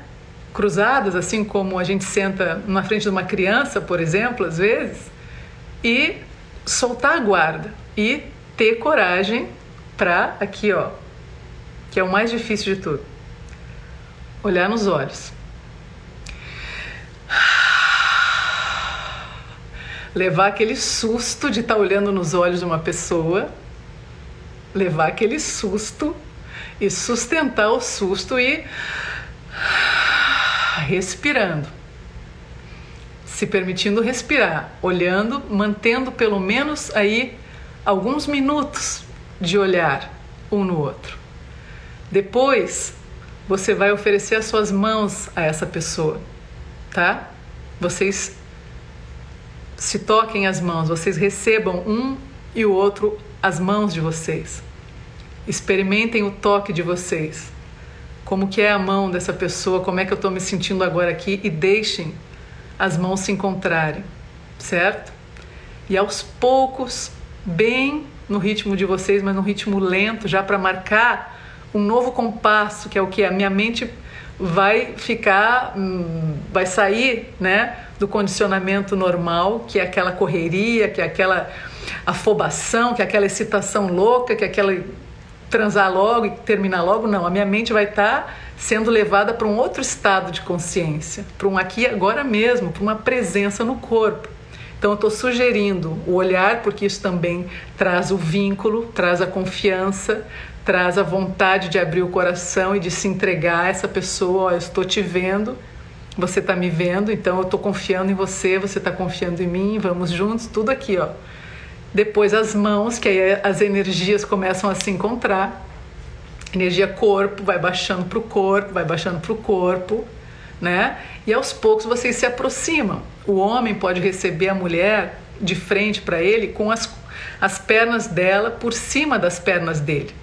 cruzadas, assim como a gente senta na frente de uma criança, por exemplo, às vezes, e soltar a guarda e ter coragem para aqui, ó, que é o mais difícil de tudo. Olhar nos olhos. Levar aquele susto de estar tá olhando nos olhos de uma pessoa, levar aquele susto e sustentar o susto e respirando. Se permitindo respirar, olhando, mantendo pelo menos aí alguns minutos de olhar um no outro. Depois, você vai oferecer as suas mãos a essa pessoa, tá? Vocês se toquem as mãos, vocês recebam um e o outro as mãos de vocês. Experimentem o toque de vocês. Como que é a mão dessa pessoa, como é que eu estou me sentindo agora aqui e deixem as mãos se encontrarem, certo? E aos poucos, bem no ritmo de vocês, mas num ritmo lento, já para marcar um novo compasso, que é o que a minha mente vai ficar, hum, vai sair, né? do condicionamento normal, que é aquela correria, que é aquela afobação, que é aquela excitação louca, que é aquela transar logo e terminar logo. Não, a minha mente vai estar tá sendo levada para um outro estado de consciência, para um aqui agora mesmo, para uma presença no corpo. Então, eu estou sugerindo o olhar, porque isso também traz o vínculo, traz a confiança, traz a vontade de abrir o coração e de se entregar a essa pessoa. Ó, eu estou te vendo, você está me vendo, então eu estou confiando em você, você está confiando em mim, vamos juntos, tudo aqui, ó. Depois as mãos, que aí as energias começam a se encontrar. Energia corpo vai baixando para o corpo, vai baixando para o corpo, né? E aos poucos vocês se aproximam. O homem pode receber a mulher de frente para ele com as, as pernas dela por cima das pernas dele,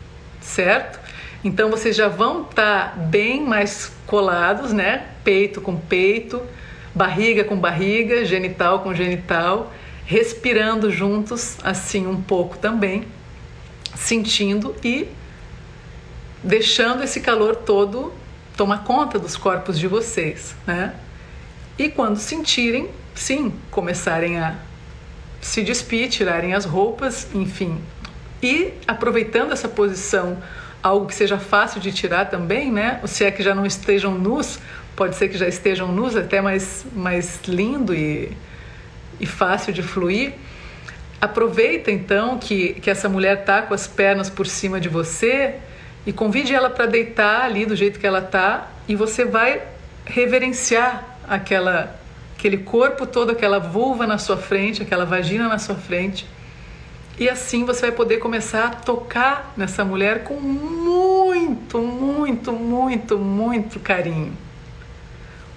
certo? Então vocês já vão estar tá bem mais colados, né? Peito com peito, barriga com barriga, genital com genital, respirando juntos assim um pouco também, sentindo e deixando esse calor todo tomar conta dos corpos de vocês, né? E quando sentirem, sim, começarem a se despir, tirarem as roupas, enfim. E aproveitando essa posição, algo que seja fácil de tirar também, né? Se é que já não estejam nus, pode ser que já estejam nus, até mais, mais lindo e, e fácil de fluir. Aproveita então que, que essa mulher está com as pernas por cima de você e convide ela para deitar ali do jeito que ela está e você vai reverenciar aquela aquele corpo todo, aquela vulva na sua frente, aquela vagina na sua frente. E assim você vai poder começar a tocar nessa mulher com muito, muito, muito, muito carinho.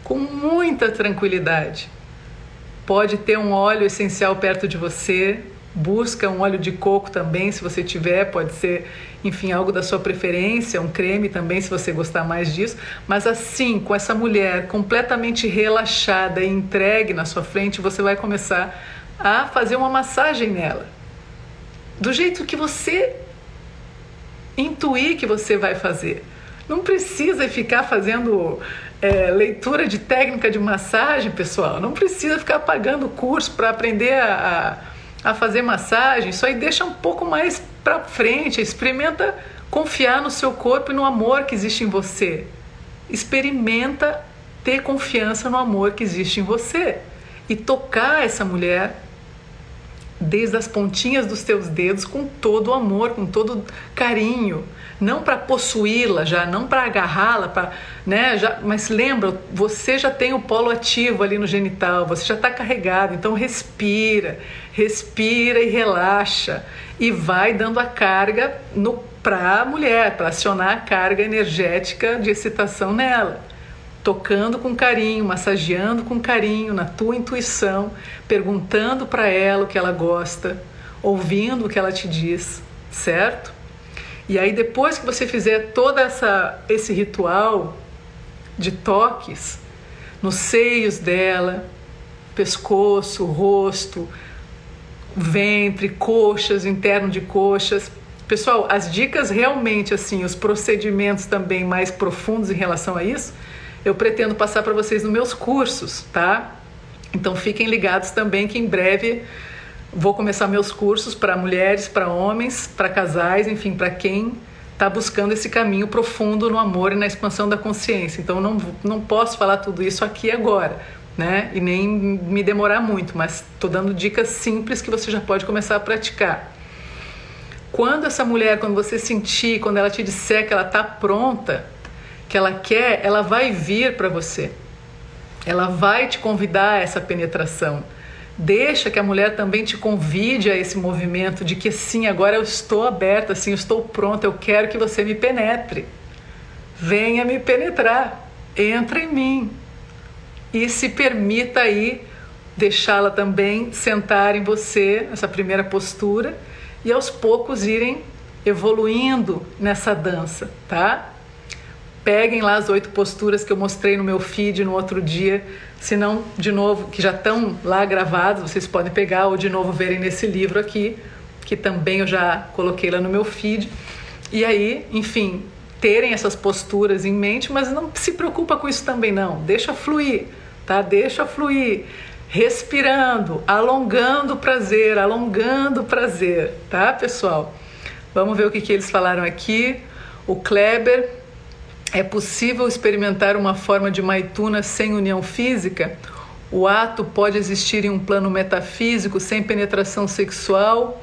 Com muita tranquilidade. Pode ter um óleo essencial perto de você, busca um óleo de coco também, se você tiver, pode ser, enfim, algo da sua preferência, um creme também, se você gostar mais disso. Mas assim, com essa mulher completamente relaxada e entregue na sua frente, você vai começar a fazer uma massagem nela. Do jeito que você intuir que você vai fazer. Não precisa ficar fazendo é, leitura de técnica de massagem, pessoal. Não precisa ficar pagando curso para aprender a, a fazer massagem, isso aí deixa um pouco mais para frente, experimenta confiar no seu corpo e no amor que existe em você. Experimenta ter confiança no amor que existe em você e tocar essa mulher desde as pontinhas dos teus dedos com todo amor, com todo carinho, não para possuí-la já, não para agarrá-la, para, né, já, mas lembra, você já tem o polo ativo ali no genital, você já está carregado, então respira, respira e relaxa. E vai dando a carga no para a mulher, para acionar a carga energética de excitação nela tocando com carinho, massageando com carinho na tua intuição, perguntando para ela o que ela gosta, ouvindo o que ela te diz, certo? E aí depois que você fizer todo essa esse ritual de toques nos seios dela, pescoço, rosto, ventre, coxas, interno de coxas, Pessoal, as dicas realmente assim, os procedimentos também mais profundos em relação a isso, eu pretendo passar para vocês nos meus cursos, tá? Então fiquem ligados também que em breve vou começar meus cursos para mulheres, para homens, para casais, enfim, para quem está buscando esse caminho profundo no amor e na expansão da consciência. Então não, não posso falar tudo isso aqui agora, né? E nem me demorar muito, mas estou dando dicas simples que você já pode começar a praticar. Quando essa mulher, quando você sentir, quando ela te disser que ela está pronta, que ela quer, ela vai vir para você. Ela vai te convidar a essa penetração. Deixa que a mulher também te convide a esse movimento de que sim, agora eu estou aberta, sim, eu estou pronta, eu quero que você me penetre. Venha me penetrar, entra em mim. E se permita aí deixá-la também sentar em você, essa primeira postura, e aos poucos irem evoluindo nessa dança, tá? Peguem lá as oito posturas que eu mostrei no meu feed no outro dia. Se não, de novo, que já estão lá gravados, vocês podem pegar ou de novo verem nesse livro aqui, que também eu já coloquei lá no meu feed. E aí, enfim, terem essas posturas em mente, mas não se preocupa com isso também não. Deixa fluir, tá? Deixa fluir. Respirando, alongando o prazer, alongando o prazer, tá, pessoal? Vamos ver o que, que eles falaram aqui. O Kleber é possível experimentar uma forma de maituna sem união física? O ato pode existir em um plano metafísico sem penetração sexual,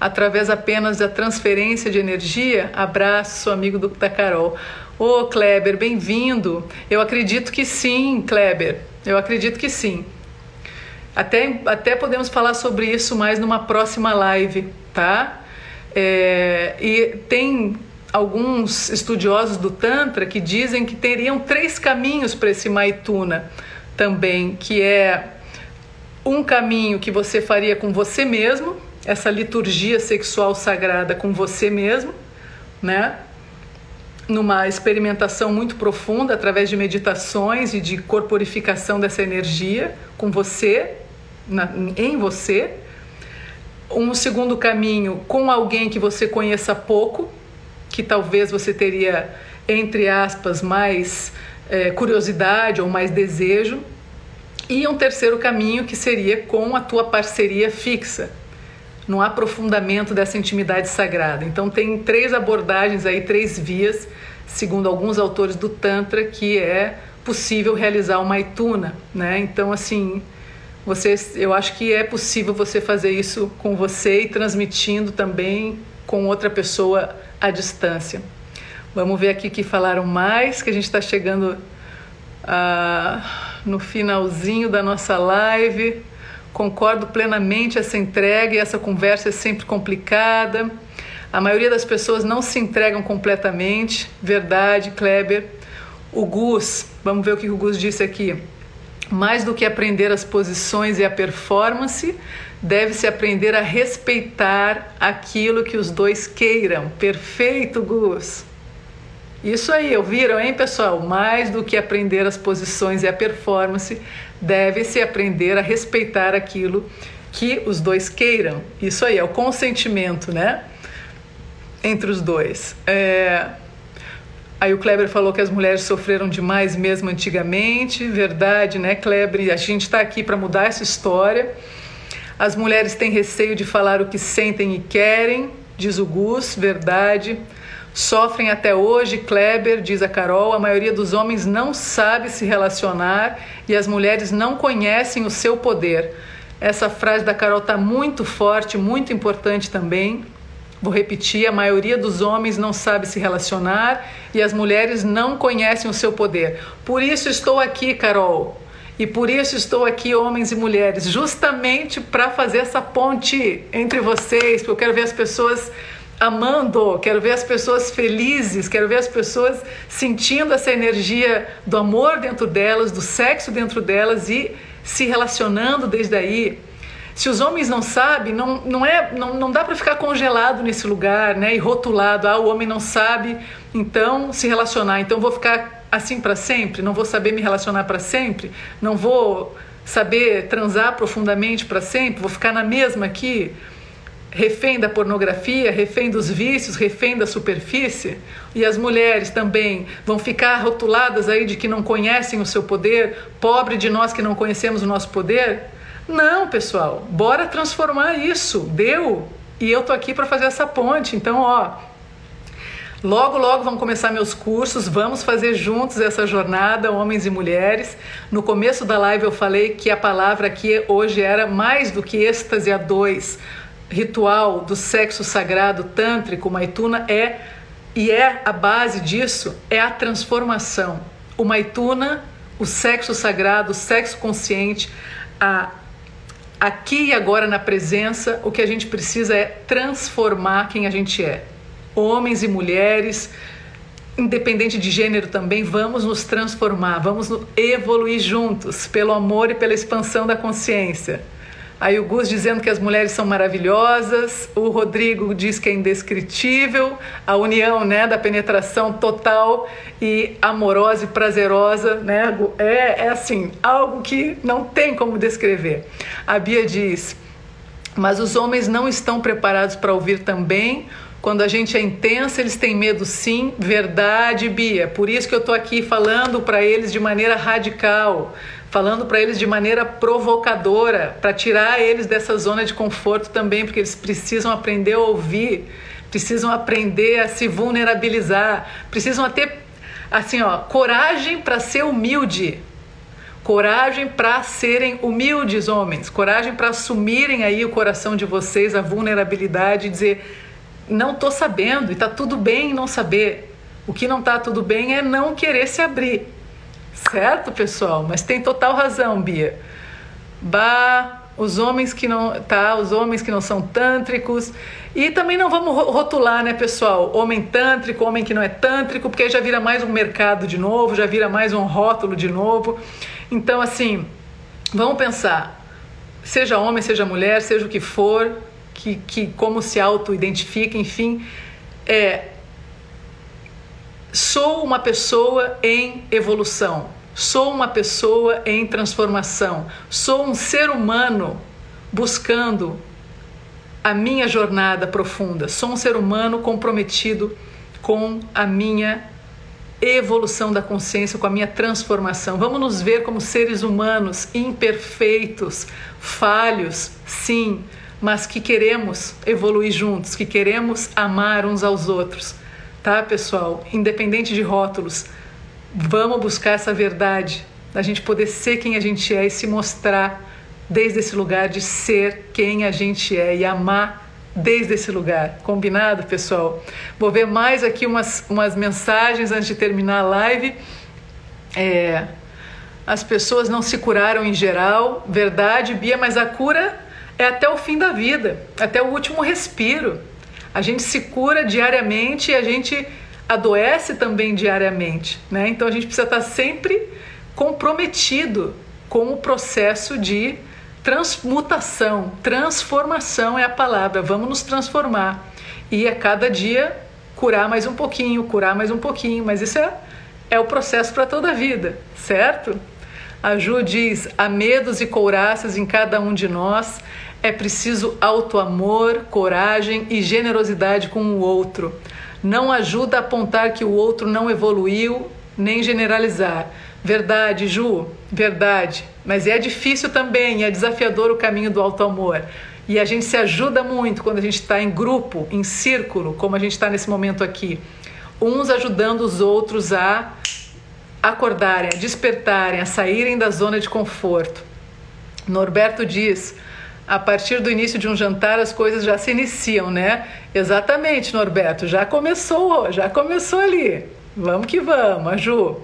através apenas da transferência de energia? Abraço, amigo do, da Carol. Ô oh, Kleber, bem-vindo. Eu acredito que sim, Kleber. Eu acredito que sim. Até, até podemos falar sobre isso mais numa próxima live, tá? É, e tem alguns estudiosos do Tantra que dizem que teriam três caminhos para esse Maituna também, que é um caminho que você faria com você mesmo, essa liturgia sexual sagrada com você mesmo, né? Numa experimentação muito profunda através de meditações e de corporificação dessa energia com você, na, em você, Um segundo caminho com alguém que você conheça pouco, que talvez você teria, entre aspas, mais é, curiosidade ou mais desejo. E um terceiro caminho que seria com a tua parceria fixa, no aprofundamento dessa intimidade sagrada. Então tem três abordagens aí, três vias, segundo alguns autores do Tantra, que é possível realizar uma ituna, né? Então assim, você, eu acho que é possível você fazer isso com você e transmitindo também com outra pessoa à distância. Vamos ver aqui que falaram mais, que a gente está chegando a no finalzinho da nossa live. Concordo plenamente essa entrega e essa conversa é sempre complicada. A maioria das pessoas não se entregam completamente. Verdade, Kleber. O Gus, vamos ver o que o Gus disse aqui. Mais do que aprender as posições e a performance, deve-se aprender a respeitar aquilo que os dois queiram. Perfeito, Gus. Isso aí, ouviram, hein, pessoal? Mais do que aprender as posições e a performance, deve-se aprender a respeitar aquilo que os dois queiram. Isso aí, é o consentimento, né? Entre os dois. É... Aí o Kleber falou que as mulheres sofreram demais mesmo antigamente. Verdade, né, Kleber? A gente está aqui para mudar essa história. As mulheres têm receio de falar o que sentem e querem, diz o Gus, verdade. Sofrem até hoje, Kleber, diz a Carol, a maioria dos homens não sabe se relacionar e as mulheres não conhecem o seu poder. Essa frase da Carol está muito forte, muito importante também. Vou repetir: a maioria dos homens não sabe se relacionar e as mulheres não conhecem o seu poder. Por isso estou aqui, Carol. E por isso estou aqui, homens e mulheres, justamente para fazer essa ponte entre vocês, porque eu quero ver as pessoas amando, quero ver as pessoas felizes, quero ver as pessoas sentindo essa energia do amor dentro delas, do sexo dentro delas e se relacionando desde aí. Se os homens não sabem, não, não, é, não, não dá para ficar congelado nesse lugar né, e rotulado. Ah, o homem não sabe, então se relacionar, então vou ficar assim para sempre, não vou saber me relacionar para sempre, não vou saber transar profundamente para sempre, vou ficar na mesma aqui refém da pornografia, refém dos vícios, refém da superfície, e as mulheres também vão ficar rotuladas aí de que não conhecem o seu poder, pobre de nós que não conhecemos o nosso poder? Não, pessoal, bora transformar isso. Deu. E eu tô aqui para fazer essa ponte. Então, ó, Logo, logo vão começar meus cursos, vamos fazer juntos essa jornada, homens e mulheres. No começo da live eu falei que a palavra aqui hoje era mais do que êxtase a dois ritual do sexo sagrado tântrico, Maituna, é e é a base disso é a transformação. O Maituna, o sexo sagrado, o sexo consciente, a aqui e agora na presença, o que a gente precisa é transformar quem a gente é. Homens e mulheres, independente de gênero também, vamos nos transformar, vamos evoluir juntos pelo amor e pela expansão da consciência. Aí o Gus dizendo que as mulheres são maravilhosas, o Rodrigo diz que é indescritível, a união né, da penetração total e amorosa e prazerosa, né, é, é assim, algo que não tem como descrever. A Bia diz, mas os homens não estão preparados para ouvir também. Quando a gente é intensa, eles têm medo sim. Verdade, Bia. Por isso que eu estou aqui falando para eles de maneira radical falando para eles de maneira provocadora, para tirar eles dessa zona de conforto também, porque eles precisam aprender a ouvir, precisam aprender a se vulnerabilizar, precisam ter assim, ó, coragem para ser humilde. Coragem para serem humildes, homens. Coragem para assumirem aí o coração de vocês, a vulnerabilidade e dizer: não tô sabendo e tá tudo bem não saber. O que não tá tudo bem é não querer se abrir. Certo, pessoal? Mas tem total razão, Bia. Bah, os homens que não, tá, os homens que não são tântricos. E também não vamos rotular, né, pessoal? Homem tântrico, homem que não é tântrico, porque já vira mais um mercado de novo, já vira mais um rótulo de novo. Então, assim, vamos pensar. Seja homem, seja mulher, seja o que for, que, que como se auto-identifica, enfim, é, Sou uma pessoa em evolução, sou uma pessoa em transformação, sou um ser humano buscando a minha jornada profunda. Sou um ser humano comprometido com a minha evolução da consciência, com a minha transformação. Vamos nos ver como seres humanos imperfeitos, falhos, sim, mas que queremos evoluir juntos, que queremos amar uns aos outros. Tá, pessoal? Independente de rótulos, vamos buscar essa verdade, da gente poder ser quem a gente é e se mostrar desde esse lugar de ser quem a gente é e amar desde esse lugar. Combinado, pessoal? Vou ver mais aqui umas, umas mensagens antes de terminar a live. É, as pessoas não se curaram em geral, verdade, Bia, mas a cura é até o fim da vida, até o último respiro. A gente se cura diariamente e a gente adoece também diariamente, né? Então a gente precisa estar sempre comprometido com o processo de Transmutação, transformação é a palavra. Vamos nos transformar. E a cada dia curar mais um pouquinho, curar mais um pouquinho. Mas isso é, é o processo para toda a vida, certo? A Ju diz: há medos e couraças em cada um de nós. É preciso auto-amor, coragem e generosidade com o outro. Não ajuda a apontar que o outro não evoluiu, nem generalizar. Verdade, Ju, verdade. Mas é difícil também, é desafiador o caminho do alto amor. E a gente se ajuda muito quando a gente está em grupo, em círculo, como a gente está nesse momento aqui. Uns ajudando os outros a acordarem, a despertarem, a saírem da zona de conforto. Norberto diz: a partir do início de um jantar as coisas já se iniciam, né? Exatamente, Norberto, já começou, já começou ali. Vamos que vamos, a Ju.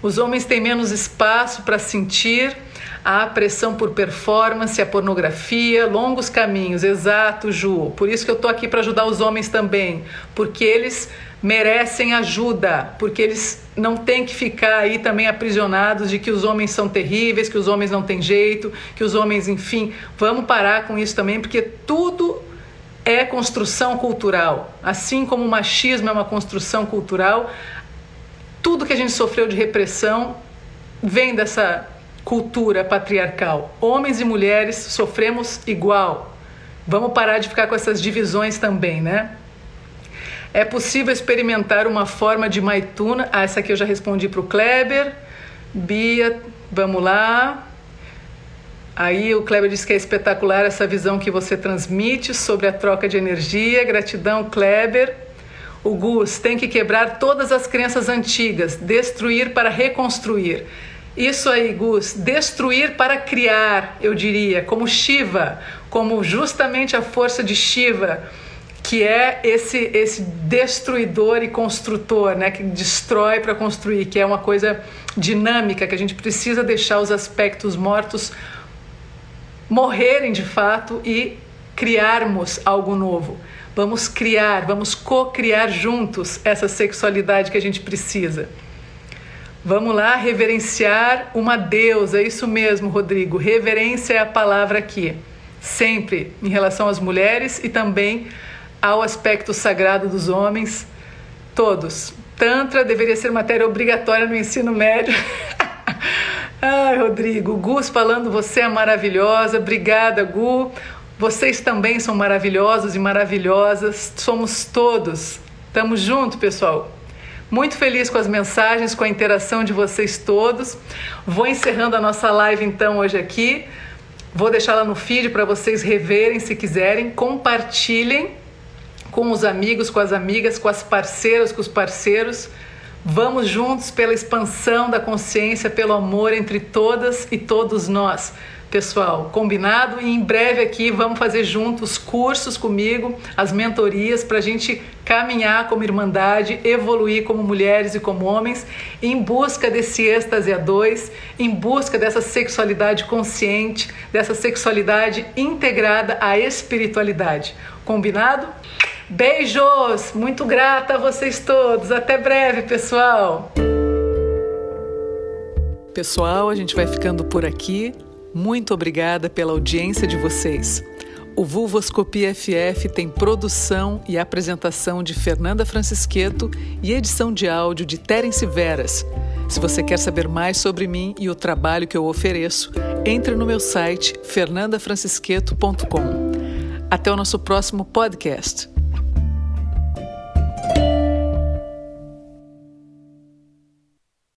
Os homens têm menos espaço para sentir a pressão por performance, a pornografia, longos caminhos. Exato, Ju. Por isso que eu estou aqui para ajudar os homens também, porque eles merecem ajuda, porque eles não têm que ficar aí também aprisionados de que os homens são terríveis, que os homens não têm jeito, que os homens, enfim, vamos parar com isso também, porque tudo é construção cultural. Assim como o machismo é uma construção cultural, tudo que a gente sofreu de repressão vem dessa cultura patriarcal. Homens e mulheres sofremos igual. Vamos parar de ficar com essas divisões também, né? É possível experimentar uma forma de maituna. Ah, essa aqui eu já respondi para o Kleber. Bia, vamos lá. Aí o Kleber disse que é espetacular essa visão que você transmite sobre a troca de energia. Gratidão, Kleber. O Gus tem que quebrar todas as crenças antigas, destruir para reconstruir. Isso aí, Gus, destruir para criar, eu diria, como Shiva, como justamente a força de Shiva, que é esse esse destruidor e construtor, né, que destrói para construir, que é uma coisa dinâmica que a gente precisa deixar os aspectos mortos morrerem de fato e criarmos algo novo. Vamos criar, vamos co-criar juntos essa sexualidade que a gente precisa. Vamos lá reverenciar uma deusa, é isso mesmo, Rodrigo. Reverência é a palavra aqui, sempre em relação às mulheres e também ao aspecto sagrado dos homens, todos. Tantra deveria ser matéria obrigatória no ensino médio. Ai, Rodrigo, Gus falando, você é maravilhosa. Obrigada, Gu. Vocês também são maravilhosos e maravilhosas. Somos todos. Estamos juntos, pessoal. Muito feliz com as mensagens, com a interação de vocês todos. Vou encerrando a nossa live então hoje aqui. Vou deixar lá no feed para vocês reverem se quiserem. Compartilhem com os amigos, com as amigas, com as parceiras, com os parceiros. Vamos juntos pela expansão da consciência, pelo amor entre todas e todos nós pessoal, combinado? E em breve aqui vamos fazer juntos cursos comigo, as mentorias, para a gente caminhar como irmandade, evoluir como mulheres e como homens, em busca desse êxtase a dois, em busca dessa sexualidade consciente, dessa sexualidade integrada à espiritualidade. Combinado? Beijos! Muito grata a vocês todos. Até breve, pessoal! Pessoal, a gente vai ficando por aqui. Muito obrigada pela audiência de vocês. O Vulvoscopia FF tem produção e apresentação de Fernanda Francisqueto e edição de áudio de Terence Veras. Se você quer saber mais sobre mim e o trabalho que eu ofereço, entre no meu site fernandafrancisqueto.com. Até o nosso próximo podcast.